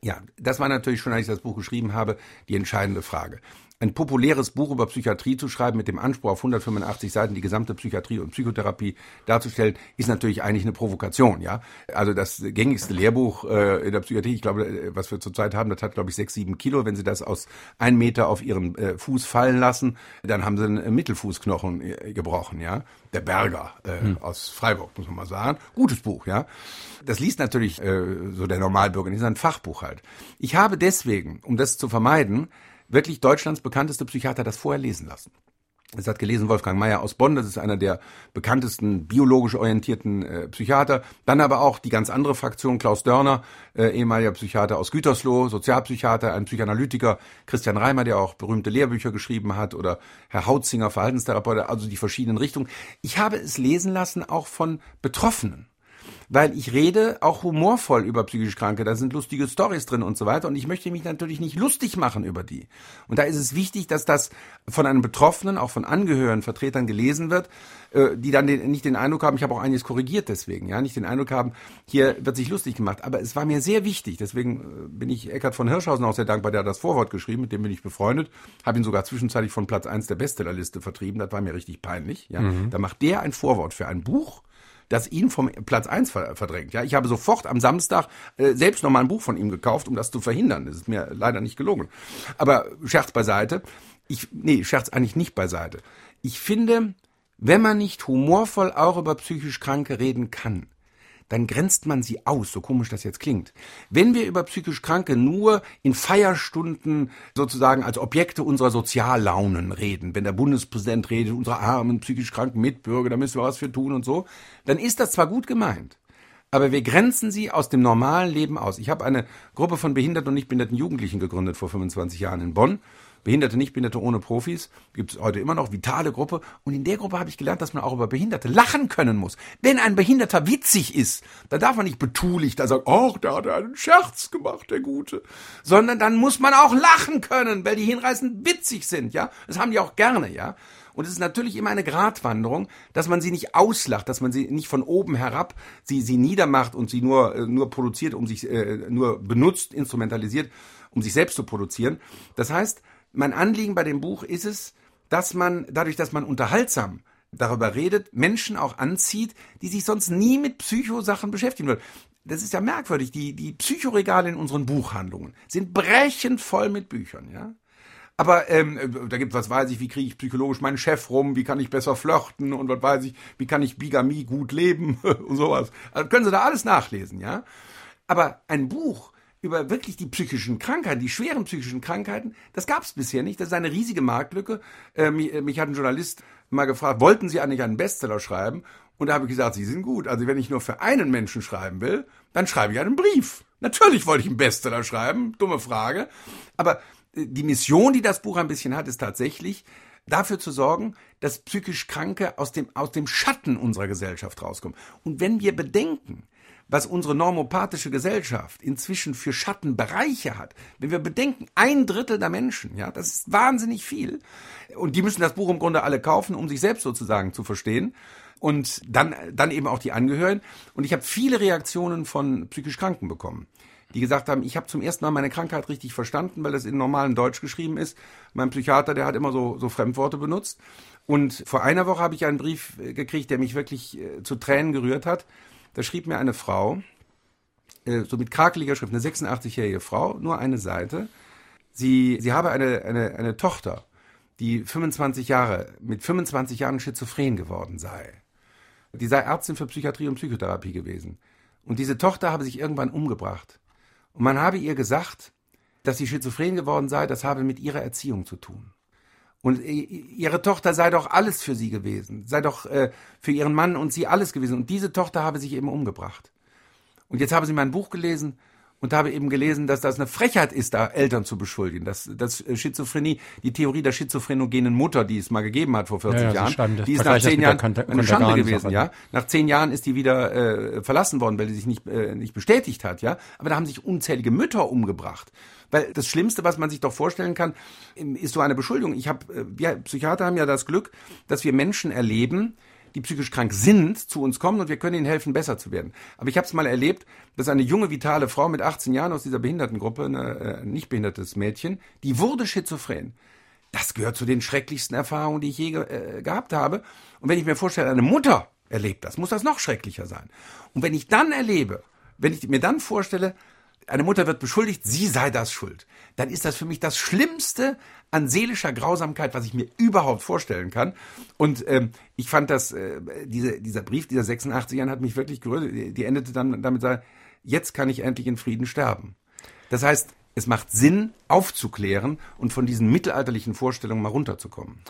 C: Ja, das war natürlich schon, als ich das Buch geschrieben habe, die entscheidende Frage ein populäres Buch über Psychiatrie zu schreiben mit dem Anspruch auf 185 Seiten die gesamte Psychiatrie und Psychotherapie darzustellen, ist natürlich eigentlich eine Provokation, ja. Also das gängigste Lehrbuch äh, in der Psychiatrie, ich glaube, äh, was wir zurzeit haben, das hat glaube ich sechs, sieben Kilo. Wenn Sie das aus einem Meter auf Ihren äh, Fuß fallen lassen, dann haben Sie einen Mittelfußknochen äh, gebrochen, ja. Der Berger äh, hm. aus Freiburg, muss man mal sagen. Gutes Buch, ja. Das liest natürlich äh, so der Normalbürger, das ist ein Fachbuch halt. Ich habe deswegen, um das zu vermeiden, wirklich Deutschlands bekannteste Psychiater das vorher lesen lassen. Das hat gelesen Wolfgang Mayer aus Bonn, das ist einer der bekanntesten biologisch orientierten äh, Psychiater. Dann aber auch die ganz andere Fraktion, Klaus Dörner, äh, ehemaliger Psychiater aus Gütersloh, Sozialpsychiater, ein Psychoanalytiker, Christian Reimer, der auch berühmte Lehrbücher geschrieben hat, oder Herr Hautzinger, Verhaltenstherapeut, also die verschiedenen Richtungen. Ich habe es lesen lassen auch von Betroffenen weil ich rede auch humorvoll über psychisch Kranke. Da sind lustige Stories drin und so weiter. Und ich möchte mich natürlich nicht lustig machen über die. Und da ist es wichtig, dass das von einem Betroffenen, auch von Angehörigen, Vertretern gelesen wird, äh, die dann den, nicht den Eindruck haben, ich habe auch einiges korrigiert deswegen, ja, nicht den Eindruck haben, hier wird sich lustig gemacht. Aber es war mir sehr wichtig, deswegen äh, bin ich Eckhard von Hirschhausen auch sehr dankbar, der hat das Vorwort geschrieben, mit dem bin ich befreundet, habe ihn sogar zwischenzeitlich von Platz eins der Bestsellerliste vertrieben, das war mir richtig peinlich, ja. Mhm. Da macht der ein Vorwort für ein Buch, das ihn vom Platz eins verdrängt. Ja, ich habe sofort am Samstag äh, selbst noch mal ein Buch von ihm gekauft, um das zu verhindern. Das ist mir leider nicht gelungen. Aber Scherz beiseite. Ich, nee, Scherz eigentlich nicht beiseite. Ich finde, wenn man nicht humorvoll auch über psychisch Kranke reden kann, dann grenzt man sie aus, so komisch das jetzt klingt. Wenn wir über psychisch Kranke nur in Feierstunden sozusagen als Objekte unserer Soziallaunen reden, wenn der Bundespräsident redet, unsere armen psychisch kranken Mitbürger, da müssen wir was für tun und so, dann ist das zwar gut gemeint, aber wir grenzen sie aus dem normalen Leben aus. Ich habe eine Gruppe von behinderten und nicht behinderten Jugendlichen gegründet vor 25 Jahren in Bonn Behinderte, Nichtbehinderte ohne Profis, gibt es heute immer noch, vitale Gruppe. Und in der Gruppe habe ich gelernt, dass man auch über Behinderte lachen können muss. Wenn ein Behinderter witzig ist, dann darf man nicht betulich da sagen, ach, der hat einen Scherz gemacht, der Gute. Sondern dann muss man auch lachen können, weil die hinreißend witzig sind, ja. Das haben die auch gerne, ja. Und es ist natürlich immer eine Gratwanderung, dass man sie nicht auslacht, dass man sie nicht von oben herab sie, sie niedermacht und sie nur, äh, nur produziert, um sich, äh, nur benutzt, instrumentalisiert, um sich selbst zu produzieren. Das heißt, mein Anliegen bei dem Buch ist es, dass man, dadurch, dass man unterhaltsam darüber redet, Menschen auch anzieht, die sich sonst nie mit Psychosachen beschäftigen würden. Das ist ja merkwürdig. Die, die Psychoregale in unseren Buchhandlungen sind brechend voll mit Büchern, ja. Aber ähm, da gibt was weiß ich, wie kriege ich psychologisch meinen Chef rum, wie kann ich besser flirten und was weiß ich, wie kann ich Bigamie gut leben und sowas. Also können Sie da alles nachlesen, ja. Aber ein Buch, über wirklich die psychischen Krankheiten, die schweren psychischen Krankheiten, das gab es bisher nicht. Das ist eine riesige Marktlücke. Äh, mich, mich, hat ein Journalist mal gefragt, wollten Sie eigentlich einen Bestseller schreiben? Und da habe ich gesagt, Sie sind gut. Also wenn ich nur für einen Menschen schreiben will, dann schreibe ich einen Brief. Natürlich wollte ich einen Bestseller schreiben, dumme Frage. Aber äh, die Mission, die das Buch ein bisschen hat, ist tatsächlich, dafür zu sorgen, dass psychisch Kranke aus dem, aus dem Schatten unserer Gesellschaft rauskommen. Und wenn wir bedenken, was unsere normopathische Gesellschaft inzwischen für Schattenbereiche hat, wenn wir bedenken, ein Drittel der Menschen, ja, das ist wahnsinnig viel. Und die müssen das Buch im Grunde alle kaufen, um sich selbst sozusagen zu verstehen. Und dann, dann eben auch die Angehörigen. Und ich habe viele Reaktionen von psychisch Kranken bekommen die gesagt haben, ich habe zum ersten Mal meine Krankheit richtig verstanden, weil das in normalen Deutsch geschrieben ist. Mein Psychiater, der hat immer so, so Fremdworte benutzt. Und vor einer Woche habe ich einen Brief äh, gekriegt, der mich wirklich äh, zu Tränen gerührt hat. Da schrieb mir eine Frau, äh, so mit krakeliger Schrift, eine 86-jährige Frau, nur eine Seite. Sie, sie habe eine, eine, eine Tochter, die 25 Jahre, mit 25 Jahren schizophren geworden sei. Die sei Ärztin für Psychiatrie und Psychotherapie gewesen. Und diese Tochter habe sich irgendwann umgebracht. Und man habe ihr gesagt, dass sie schizophren geworden sei, das habe mit ihrer Erziehung zu tun. Und ihre Tochter sei doch alles für sie gewesen, sei doch äh, für ihren Mann und sie alles gewesen. Und diese Tochter habe sich eben umgebracht. Und jetzt habe sie mein Buch gelesen und habe eben gelesen, dass das eine Frechheit ist, da Eltern zu beschuldigen. Dass, dass Schizophrenie, die Theorie der schizophrenogenen Mutter, die es mal gegeben hat vor 40 ja, ja, Jahren, die ist nach zehn Jahren eine Schande gewesen, ja. Nach zehn Jahren ist die wieder äh, verlassen worden, weil die sich nicht, äh, nicht bestätigt hat, ja. Aber da haben sich unzählige Mütter umgebracht. Weil das Schlimmste, was man sich doch vorstellen kann, ist so eine Beschuldigung. Ich habe, äh, wir Psychiater haben ja das Glück, dass wir Menschen erleben, die psychisch krank sind, zu uns kommen und wir können ihnen helfen, besser zu werden. Aber ich habe es mal erlebt, dass eine junge, vitale Frau mit 18 Jahren aus dieser Behindertengruppe, ein äh, nicht behindertes Mädchen, die wurde schizophren. Das gehört zu den schrecklichsten Erfahrungen, die ich je äh, gehabt habe. Und wenn ich mir vorstelle, eine Mutter erlebt das, muss das noch schrecklicher sein. Und wenn ich dann erlebe, wenn ich mir dann vorstelle, eine Mutter wird beschuldigt, sie sei das schuld, dann ist das für mich das Schlimmste an seelischer Grausamkeit, was ich mir überhaupt vorstellen kann. Und ähm, ich fand das, äh, diese, dieser Brief dieser 86ern hat mich wirklich gerührt. Die, endete dann damit, jetzt kann ich endlich in Frieden sterben. Das heißt, es macht Sinn, aufzuklären und von diesen mittelalterlichen Vorstellungen mal runterzukommen.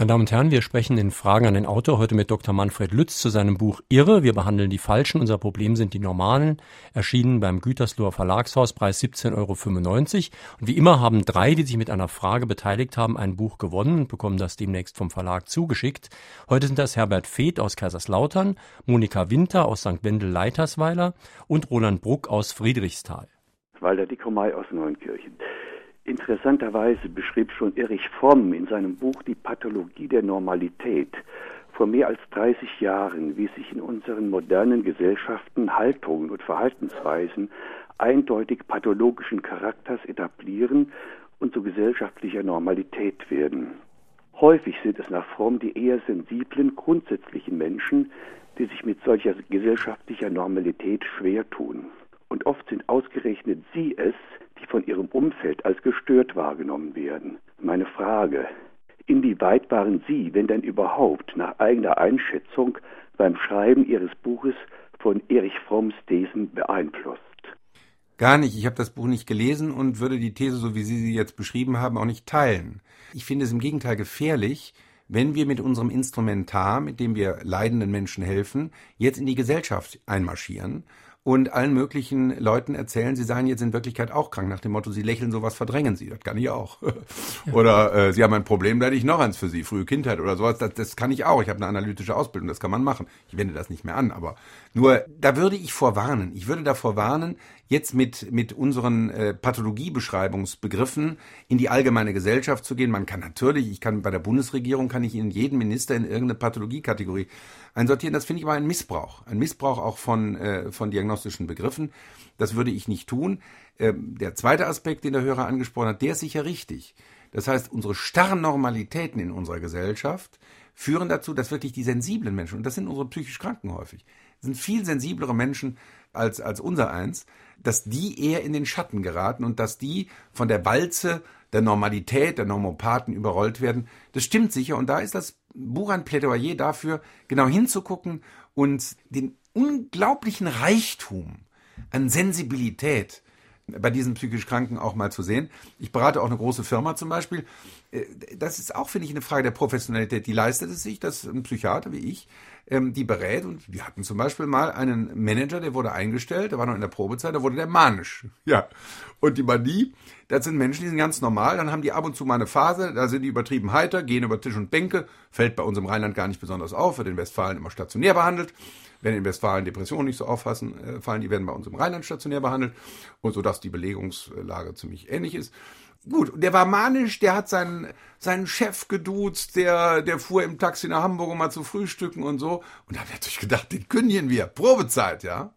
B: Meine Damen und Herren, wir sprechen in Fragen an den Autor heute mit Dr. Manfred Lütz zu seinem Buch Irre. Wir behandeln die Falschen. Unser Problem sind die Normalen. Erschienen beim Gütersloher Verlagshaus, Preis 17,95 Euro. Und wie immer haben drei, die sich mit einer Frage beteiligt haben, ein Buch gewonnen und bekommen das demnächst vom Verlag zugeschickt. Heute sind das Herbert Feeth aus Kaiserslautern, Monika Winter aus St. Wendel-Leitersweiler und Roland Bruck aus Friedrichsthal.
H: Walter Dickomay aus Neunkirchen. Interessanterweise beschrieb schon Erich Fromm in seinem Buch Die Pathologie der Normalität vor mehr als 30 Jahren, wie sich in unseren modernen Gesellschaften Haltungen und Verhaltensweisen eindeutig pathologischen Charakters etablieren und zu gesellschaftlicher Normalität werden. Häufig sind es nach Fromm die eher sensiblen, grundsätzlichen Menschen, die sich mit solcher gesellschaftlicher Normalität schwer tun. Und oft sind ausgerechnet sie es, die von ihrem Umfeld als gestört wahrgenommen werden. Meine Frage, inwieweit waren Sie, wenn denn überhaupt, nach eigener Einschätzung beim Schreiben Ihres Buches von Erich Fromms Thesen beeinflusst?
C: Gar nicht. Ich habe das Buch nicht gelesen und würde die These, so wie Sie sie jetzt beschrieben haben, auch nicht teilen. Ich finde es im Gegenteil gefährlich, wenn wir mit unserem Instrumentar, mit dem wir leidenden Menschen helfen, jetzt in die Gesellschaft einmarschieren und allen möglichen Leuten erzählen, sie seien jetzt in Wirklichkeit auch krank, nach dem Motto, sie lächeln sowas, verdrängen sie. Das kann ich auch. oder äh, sie haben ein Problem, da hätte ich noch eins für sie, frühe Kindheit oder sowas. Das, das kann ich auch. Ich habe eine analytische Ausbildung, das kann man machen. Ich wende das nicht mehr an, aber nur da würde ich vorwarnen. Ich würde davor warnen, jetzt mit, mit unseren äh, Pathologiebeschreibungsbegriffen in die allgemeine Gesellschaft zu gehen. Man kann natürlich, ich kann bei der Bundesregierung, kann ich Ihnen jeden Minister in irgendeine Patologiekategorie einsortieren. Das finde ich aber ein Missbrauch. Ein Missbrauch auch von, äh, von diagnostischen Begriffen. Das würde ich nicht tun. Ähm, der zweite Aspekt, den der Hörer angesprochen hat, der ist sicher richtig. Das heißt, unsere starren Normalitäten in unserer Gesellschaft führen dazu, dass wirklich die sensiblen Menschen, und das sind unsere psychisch Kranken häufig, sind viel sensiblere Menschen als, als unser eins, dass die eher in den Schatten geraten und dass die von der Walze der Normalität, der Normopathen überrollt werden. Das stimmt sicher und da ist das Buch ein Plädoyer dafür, genau hinzugucken und den unglaublichen Reichtum an Sensibilität bei diesen psychisch Kranken auch mal zu sehen. Ich berate auch eine große Firma zum Beispiel. Äh, das ist auch, finde ich, eine Frage der Professionalität. Die leistet es sich, dass ein Psychiater wie ich ähm, die berät. Und wir hatten zum Beispiel mal einen Manager, der wurde eingestellt, der war noch in der Probezeit, da wurde der manisch. Ja. Und die Manie, das sind Menschen, die sind ganz normal, dann haben die ab und zu mal eine Phase, da sind die übertrieben heiter, gehen über Tisch und Bänke, fällt bei uns im Rheinland gar nicht besonders auf, wird in Westfalen immer stationär behandelt. Wenn in Westfalen Depressionen nicht so auffassen, äh, fallen, die werden bei uns im Rheinland stationär behandelt und so dass die Belegungslage ziemlich ähnlich ist. Gut, der war manisch, der hat seinen, seinen Chef geduzt, der, der fuhr im Taxi nach Hamburg, um mal zu frühstücken und so. Und da habe ich natürlich gedacht, den kündigen wir. Probezeit, ja.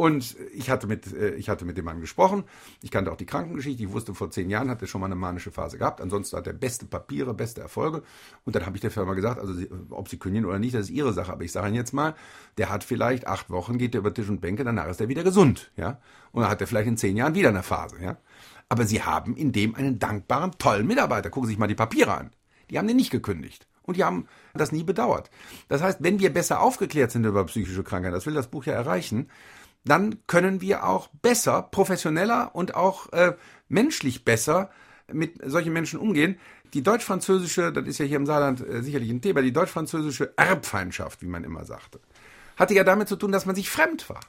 C: Und ich hatte mit, äh, ich hatte mit dem Mann gesprochen. Ich kannte auch die Krankengeschichte. Ich wusste, vor zehn Jahren hat er schon mal eine manische Phase gehabt. Ansonsten hat er beste Papiere, beste Erfolge. Und dann habe ich der Firma gesagt, also ob sie kündigen oder nicht, das ist ihre Sache. Aber ich sage Ihnen jetzt mal, der hat vielleicht acht Wochen, geht er über Tisch und Bänke, danach ist er wieder gesund, ja. Und dann hat er vielleicht in zehn Jahren wieder eine Phase, ja. Aber sie haben in dem einen dankbaren, tollen Mitarbeiter. Gucken Sie sich mal die Papiere an. Die haben den nicht gekündigt. Und die haben das nie bedauert. Das heißt, wenn wir besser aufgeklärt sind über psychische Krankheiten, das will das Buch ja erreichen, dann können wir auch besser, professioneller und auch äh, menschlich besser mit solchen Menschen umgehen. Die deutsch-französische, das ist ja hier im Saarland äh, sicherlich ein Thema, die deutsch-französische Erbfeindschaft, wie man immer sagte, hatte ja damit zu tun, dass man sich fremd war.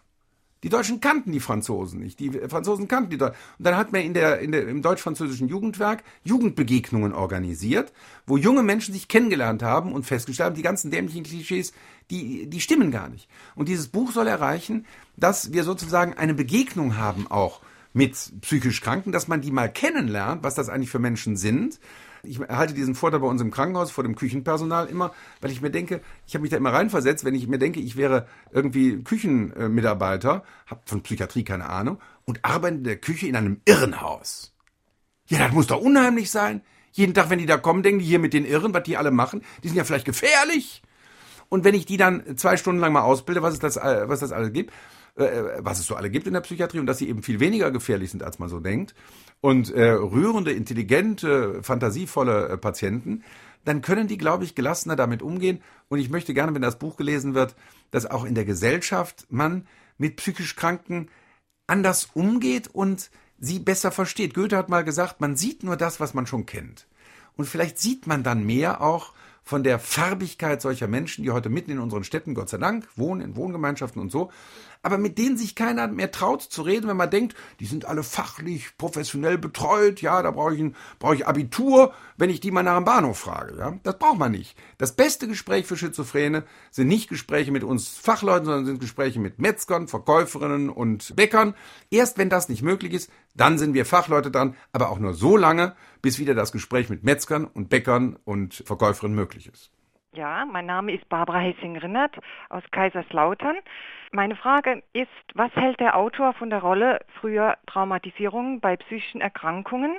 C: Die Deutschen kannten die Franzosen nicht. Die Franzosen kannten die Deutschen. Und dann hat man in der, in der, im deutsch-französischen Jugendwerk Jugendbegegnungen organisiert, wo junge Menschen sich kennengelernt haben und festgestellt haben, die ganzen dämlichen Klischees, die, die stimmen gar nicht. Und dieses Buch soll erreichen, dass wir sozusagen eine Begegnung haben auch mit psychisch Kranken, dass man die mal kennenlernt, was das eigentlich für Menschen sind ich halte diesen Vortrag bei uns im Krankenhaus vor dem Küchenpersonal immer, weil ich mir denke, ich habe mich da immer reinversetzt, wenn ich mir denke, ich wäre irgendwie Küchenmitarbeiter, habe von Psychiatrie keine Ahnung und arbeite in der Küche in einem Irrenhaus. Ja, das muss doch unheimlich sein. Jeden Tag, wenn die da kommen, denken die hier mit den Irren, was die alle machen, die sind ja vielleicht gefährlich. Und wenn ich die dann zwei Stunden lang mal ausbilde, was es das, was das alles gibt, äh, was es so alle gibt in der Psychiatrie und dass sie eben viel weniger gefährlich sind, als man so denkt, und äh, rührende, intelligente, fantasievolle äh, Patienten, dann können die, glaube ich, gelassener damit umgehen. Und ich möchte gerne, wenn das Buch gelesen wird, dass auch in der Gesellschaft man mit psychisch Kranken anders umgeht und sie besser versteht. Goethe hat mal gesagt, man sieht nur das, was man schon kennt. Und vielleicht sieht man dann mehr auch von der Farbigkeit solcher Menschen, die heute mitten in unseren Städten, Gott sei Dank, wohnen in Wohngemeinschaften und so, aber mit denen sich keiner mehr traut zu reden, wenn man denkt, die sind alle fachlich, professionell betreut, ja, da brauche ich, ein, ich Abitur, wenn ich die mal nach dem Bahnhof frage, ja. Das braucht man nicht. Das beste Gespräch für Schizophrene sind nicht Gespräche mit uns Fachleuten, sondern sind Gespräche mit Metzgern, Verkäuferinnen und Bäckern. Erst wenn das nicht möglich ist, dann sind wir Fachleute dran, aber auch nur so lange, bis wieder das Gespräch mit Metzgern und Bäckern und Verkäuferinnen möglich ist.
I: Ja, mein Name ist Barbara Hessing-Rinnert aus Kaiserslautern. Meine Frage ist, was hält der Autor von der Rolle früher Traumatisierungen bei psychischen Erkrankungen?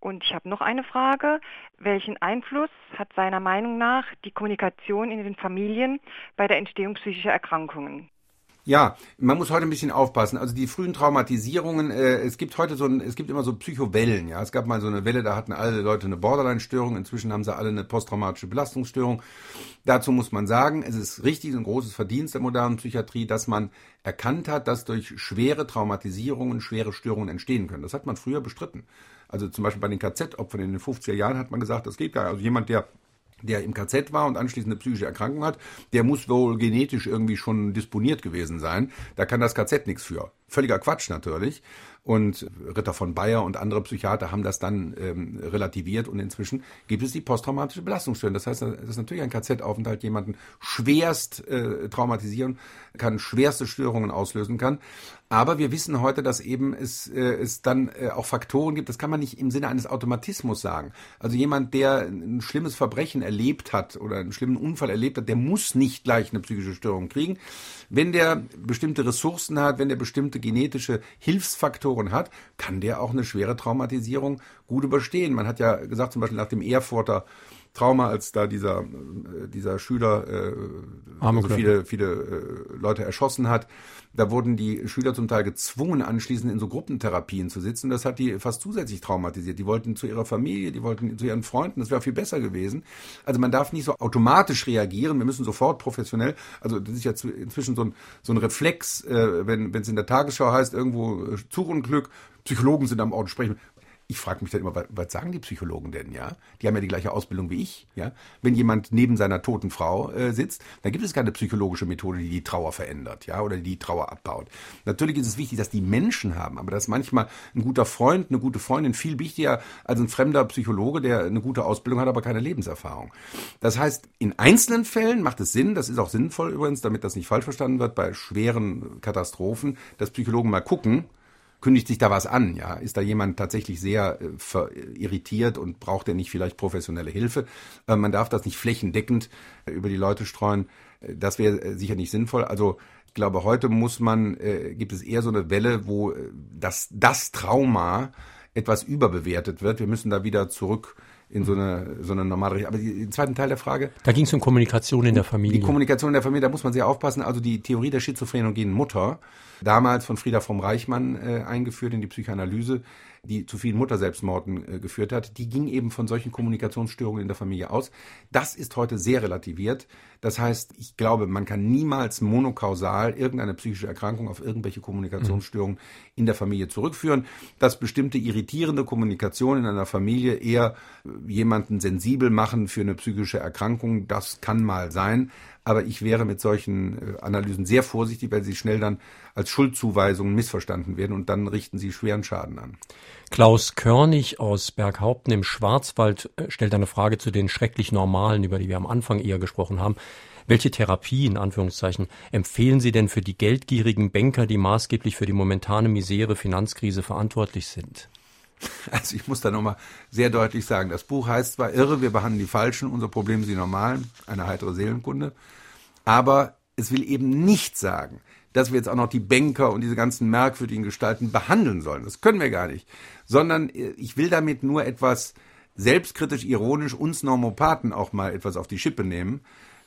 I: Und ich habe noch eine Frage. Welchen Einfluss hat seiner Meinung nach die Kommunikation in den Familien bei der Entstehung psychischer Erkrankungen?
C: Ja, man muss heute ein bisschen aufpassen. Also die frühen Traumatisierungen, äh, es gibt heute so ein, es gibt immer so Psychowellen, ja. Es gab mal so eine Welle, da hatten alle Leute eine Borderline-Störung, inzwischen haben sie alle eine posttraumatische Belastungsstörung. Dazu muss man sagen, es ist richtig ein großes Verdienst der modernen Psychiatrie, dass man erkannt hat, dass durch schwere Traumatisierungen schwere Störungen entstehen können. Das hat man früher bestritten. Also zum Beispiel bei den KZ-Opfern in den 50er Jahren hat man gesagt, das geht gar nicht. Also jemand, der der im KZ war und anschließend eine psychische Erkrankung hat, der muss wohl genetisch irgendwie schon disponiert gewesen sein. Da kann das KZ nichts für. Völliger Quatsch natürlich. Und Ritter von Bayer und andere Psychiater haben das dann ähm, relativiert und inzwischen gibt es die posttraumatische Belastungsstörung. Das heißt, dass natürlich ein KZ-Aufenthalt jemanden schwerst äh, traumatisieren kann, schwerste Störungen auslösen kann. Aber wir wissen heute, dass eben es, äh, es dann äh, auch Faktoren gibt, das kann man nicht im Sinne eines Automatismus sagen. Also jemand, der ein schlimmes Verbrechen erlebt hat oder einen schlimmen Unfall erlebt hat, der muss nicht gleich eine psychische Störung kriegen. Wenn der bestimmte Ressourcen hat, wenn der bestimmte genetische Hilfsfaktoren hat, kann der auch eine schwere Traumatisierung gut überstehen. Man hat ja gesagt, zum Beispiel nach dem Erfurter Trauma, als da dieser, dieser Schüler äh, also viele, viele äh, Leute erschossen hat. Da wurden die Schüler zum Teil gezwungen, anschließend in so Gruppentherapien zu sitzen. Das hat die fast zusätzlich traumatisiert. Die wollten zu ihrer Familie, die wollten zu ihren Freunden. Das wäre viel besser gewesen. Also man darf nicht so automatisch reagieren. Wir müssen sofort professionell, also das ist ja inzwischen so ein, so ein Reflex, äh, wenn es in der Tagesschau heißt, irgendwo äh, Zug Psychologen sind am Ort sprechen ich frage mich dann immer, was, was, sagen die Psychologen denn, ja? Die haben ja die gleiche Ausbildung wie ich, ja? Wenn jemand neben seiner toten Frau äh, sitzt, dann gibt es keine psychologische Methode, die die Trauer verändert, ja? Oder die, Trauer abbaut. Natürlich ist es wichtig, dass die Menschen haben, aber dass manchmal ein guter Freund, eine gute Freundin viel wichtiger als ein fremder Psychologe, der eine gute Ausbildung hat, aber keine Lebenserfahrung. Das heißt, in einzelnen Fällen macht es Sinn, das ist auch sinnvoll übrigens, damit das nicht falsch verstanden wird, bei schweren Katastrophen, dass Psychologen mal gucken, kündigt sich da was an? Ja, ist da jemand tatsächlich sehr äh, irritiert und braucht er nicht vielleicht professionelle Hilfe? Äh, man darf das nicht flächendeckend äh, über die Leute streuen. Äh, das wäre äh, sicher nicht sinnvoll. Also ich glaube, heute muss man, äh, gibt es eher so eine Welle, wo das, das Trauma etwas überbewertet wird. Wir müssen da wieder zurück in so eine, so eine normale Richtung. Aber den zweiten Teil der Frage.
B: Da ging es um Kommunikation in der Familie.
C: Die Kommunikation in der Familie, da muss man sehr aufpassen. Also die Theorie der schizophrenen Mutter, damals von Frieda vom Reichmann äh, eingeführt in die Psychoanalyse, die zu vielen Mutterselbstmorden äh, geführt hat, die ging eben von solchen Kommunikationsstörungen in der Familie aus. Das ist heute sehr relativiert. Das heißt, ich glaube, man kann niemals monokausal irgendeine psychische Erkrankung auf irgendwelche Kommunikationsstörungen in der Familie zurückführen. Dass bestimmte irritierende Kommunikation in einer Familie eher jemanden sensibel machen für eine psychische Erkrankung. Das kann mal sein. Aber ich wäre mit solchen äh, Analysen sehr vorsichtig, weil sie schnell dann als Schuldzuweisungen missverstanden werden und dann richten sie schweren Schaden an.
B: Klaus Körnig aus Berghaupten im Schwarzwald äh, stellt eine Frage zu den schrecklich Normalen, über die wir am Anfang eher gesprochen haben. Welche Therapie, in Anführungszeichen, empfehlen Sie denn für die geldgierigen Banker, die maßgeblich für die momentane Misere Finanzkrise verantwortlich sind?
C: Also ich muss da nochmal sehr deutlich sagen, das Buch heißt zwar Irre, wir behandeln die Falschen, unser Problem sind die Normalen, eine heitere Seelenkunde, aber es will eben nicht sagen, dass wir jetzt auch noch die Banker und diese ganzen merkwürdigen Gestalten behandeln sollen. Das können wir gar nicht. Sondern äh, ich will damit nur etwas selbstkritisch, ironisch uns Normopathen auch mal etwas auf die Schippe nehmen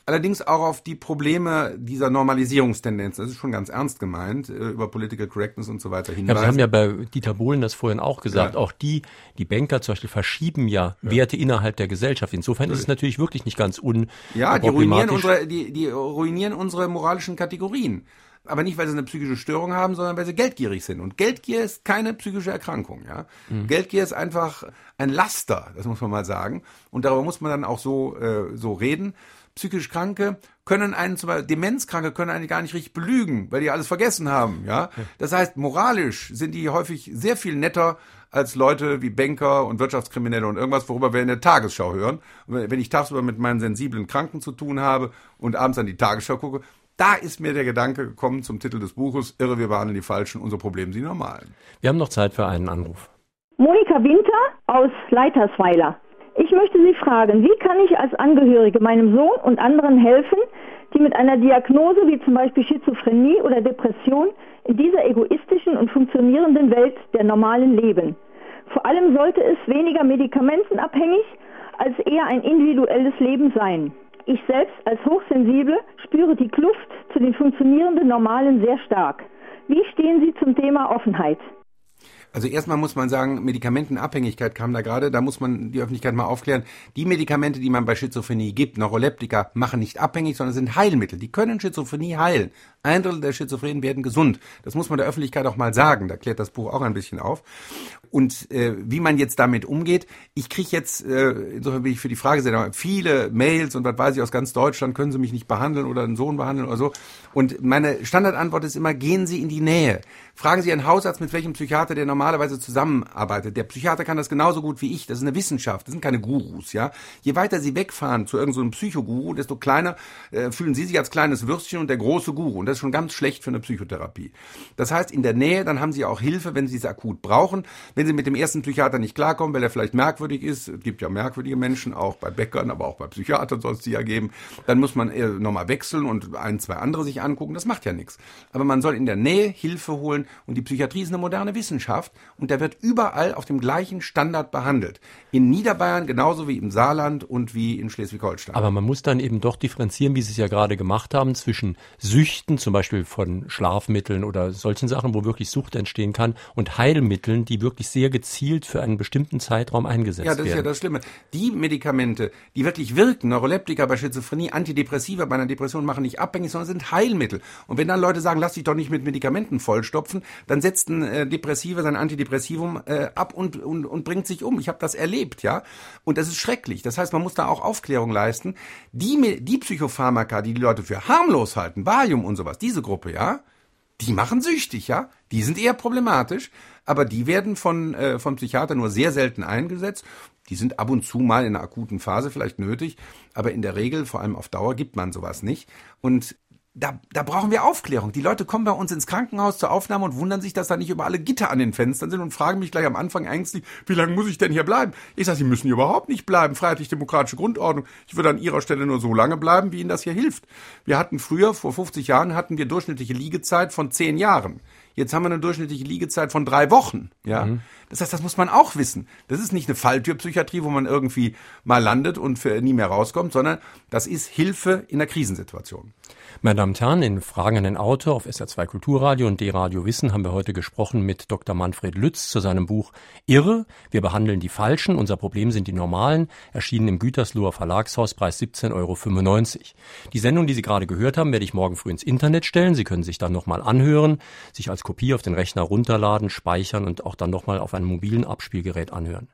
C: allerdings auch auf die Probleme dieser Normalisierungstendenz, das ist schon ganz ernst gemeint, äh, über Political Correctness und so weiter
B: hinweisen. Ja, wir haben ja bei Dieter Bohlen das vorhin auch gesagt, ja. auch die, die Banker zum Beispiel verschieben ja, ja. Werte innerhalb der Gesellschaft. Insofern ist es natürlich wirklich nicht ganz un
C: Ja, die ruinieren unsere, die, die ruinieren unsere moralischen Kategorien. Aber nicht, weil sie eine psychische Störung haben, sondern weil sie geldgierig sind. Und Geldgier ist keine psychische Erkrankung. Ja? Mhm. Geldgier ist einfach ein Laster, das muss man mal sagen. Und darüber muss man dann auch so, äh, so reden psychisch Kranke können einen, zum Beispiel Demenzkranke können einen gar nicht richtig belügen, weil die alles vergessen haben, ja. Das heißt, moralisch sind die häufig sehr viel netter als Leute wie Banker und Wirtschaftskriminelle und irgendwas, worüber wir in der Tagesschau hören. Und wenn ich tagsüber mit meinen sensiblen Kranken zu tun habe und abends an die Tagesschau gucke, da ist mir der Gedanke gekommen zum Titel des Buches, Irre, wir behandeln die Falschen, unser Problem sind die Normalen.
B: Wir haben noch Zeit für einen Anruf.
J: Monika Winter aus Leitersweiler. Ich möchte Sie fragen, wie kann ich als Angehörige meinem Sohn und anderen helfen, die mit einer Diagnose wie zum Beispiel Schizophrenie oder Depression in dieser egoistischen und funktionierenden Welt der normalen leben? Vor allem sollte es weniger medikamentenabhängig als eher ein individuelles Leben sein. Ich selbst als Hochsensible spüre die Kluft zu den funktionierenden Normalen sehr stark. Wie stehen Sie zum Thema Offenheit?
C: Also erstmal muss man sagen, Medikamentenabhängigkeit kam da gerade, da muss man die Öffentlichkeit mal aufklären. Die Medikamente, die man bei Schizophrenie gibt, Neuroleptika, machen nicht abhängig, sondern sind Heilmittel. Die können Schizophrenie heilen. Ein Drittel der Schizophrenen werden gesund. Das muss man der Öffentlichkeit auch mal sagen. Da klärt das Buch auch ein bisschen auf. Und äh, wie man jetzt damit umgeht, ich kriege jetzt, äh, insofern bin ich für die Frage sehr viele Mails und was weiß ich aus ganz Deutschland, können Sie mich nicht behandeln oder einen Sohn behandeln oder so. Und meine Standardantwort ist immer, gehen Sie in die Nähe. Fragen Sie einen Hausarzt, mit welchem Psychiater der normalerweise zusammenarbeitet. Der Psychiater kann das genauso gut wie ich. Das ist eine Wissenschaft. Das sind keine Gurus, ja. Je weiter Sie wegfahren zu irgendeinem so Psychoguru, desto kleiner äh, fühlen Sie sich als kleines Würstchen und der große Guru. Und das ist schon ganz schlecht für eine Psychotherapie. Das heißt, in der Nähe, dann haben Sie auch Hilfe, wenn Sie es akut brauchen. Wenn Sie mit dem ersten Psychiater nicht klarkommen, weil er vielleicht merkwürdig ist, es gibt ja merkwürdige Menschen, auch bei Bäckern, aber auch bei Psychiatern soll es die ja geben, dann muss man äh, nochmal wechseln und ein, zwei andere sich angucken. Das macht ja nichts. Aber man soll in der Nähe Hilfe holen und die Psychiatrie ist eine moderne Wissenschaft und der wird überall auf dem gleichen Standard behandelt. In Niederbayern genauso wie im Saarland und wie in Schleswig-Holstein.
B: Aber man muss dann eben doch differenzieren, wie Sie es ja gerade gemacht haben, zwischen Süchten, zum Beispiel von Schlafmitteln oder solchen Sachen, wo wirklich Sucht entstehen kann, und Heilmitteln, die wirklich sehr gezielt für einen bestimmten Zeitraum eingesetzt werden.
C: Ja, das werden. ist ja das Schlimme. Die Medikamente, die wirklich wirken, Neuroleptika bei Schizophrenie, Antidepressiva bei einer Depression machen nicht abhängig, sondern sind Heilmittel. Und wenn dann Leute sagen, lass dich doch nicht mit Medikamenten vollstopfen, dann setzt ein äh, Depressiver sein Antidepressivum äh, ab und, und, und bringt sich um. Ich habe das erlebt, ja. Und das ist schrecklich. Das heißt, man muss da auch Aufklärung leisten. Die, die Psychopharmaka, die die Leute für harmlos halten, Valium und sowas, diese Gruppe, ja, die machen süchtig, ja. Die sind eher problematisch, aber die werden von, äh, von Psychiatern nur sehr selten eingesetzt. Die sind ab und zu mal in einer akuten Phase vielleicht nötig, aber in der Regel, vor allem auf Dauer, gibt man sowas nicht. Und da, da brauchen wir Aufklärung. Die Leute kommen bei uns ins Krankenhaus zur Aufnahme und wundern sich, dass da nicht über alle Gitter an den Fenstern sind und fragen mich gleich am Anfang ängstlich, wie lange muss ich denn hier bleiben? Ich sage, Sie müssen hier überhaupt nicht bleiben. Freiheitlich-demokratische Grundordnung. Ich würde an Ihrer Stelle nur so lange bleiben, wie Ihnen das hier hilft. Wir hatten früher, vor 50 Jahren, hatten wir durchschnittliche Liegezeit von 10 Jahren. Jetzt haben wir eine durchschnittliche Liegezeit von drei Wochen. Ja, mhm. das heißt, das muss man auch wissen. Das ist nicht eine Falltürpsychiatrie, wo man irgendwie mal landet und für nie mehr rauskommt, sondern das ist Hilfe in der Krisensituation.
B: Meine Damen und Herren, in Fragen an den Autor auf SR2 Kulturradio und D-Radio Wissen haben wir heute gesprochen mit Dr. Manfred Lütz zu seinem Buch Irre. Wir behandeln die Falschen. Unser Problem sind die Normalen. Erschienen im Gütersloher Verlagshaus, Preis 17,95 Euro. Die Sendung, die Sie gerade gehört haben, werde ich morgen früh ins Internet stellen. Sie können sich dann nochmal anhören, sich als Kopie auf den Rechner runterladen, speichern und auch dann nochmal auf einem mobilen Abspielgerät anhören.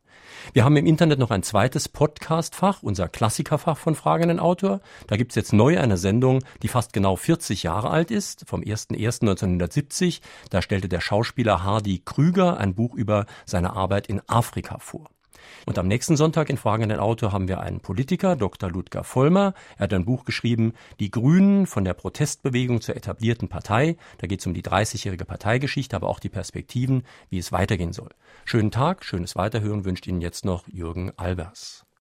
B: Wir haben im Internet noch ein zweites Podcast-Fach, unser Klassikerfach von Fragenden Autor. Da gibt's jetzt neu eine Sendung, die fast genau 40 Jahre alt ist, vom 01.01.1970. Da stellte der Schauspieler Hardy Krüger ein Buch über seine Arbeit in Afrika vor. Und am nächsten Sonntag in Fragenden Autor haben wir einen Politiker, Dr. Ludger Vollmer. Er hat ein Buch geschrieben, Die Grünen von der Protestbewegung zur etablierten Partei. Da geht es um die 30-jährige Parteigeschichte, aber auch die Perspektiven, wie es weitergehen soll. Schönen Tag, schönes Weiterhören wünscht Ihnen jetzt noch Jürgen Albers.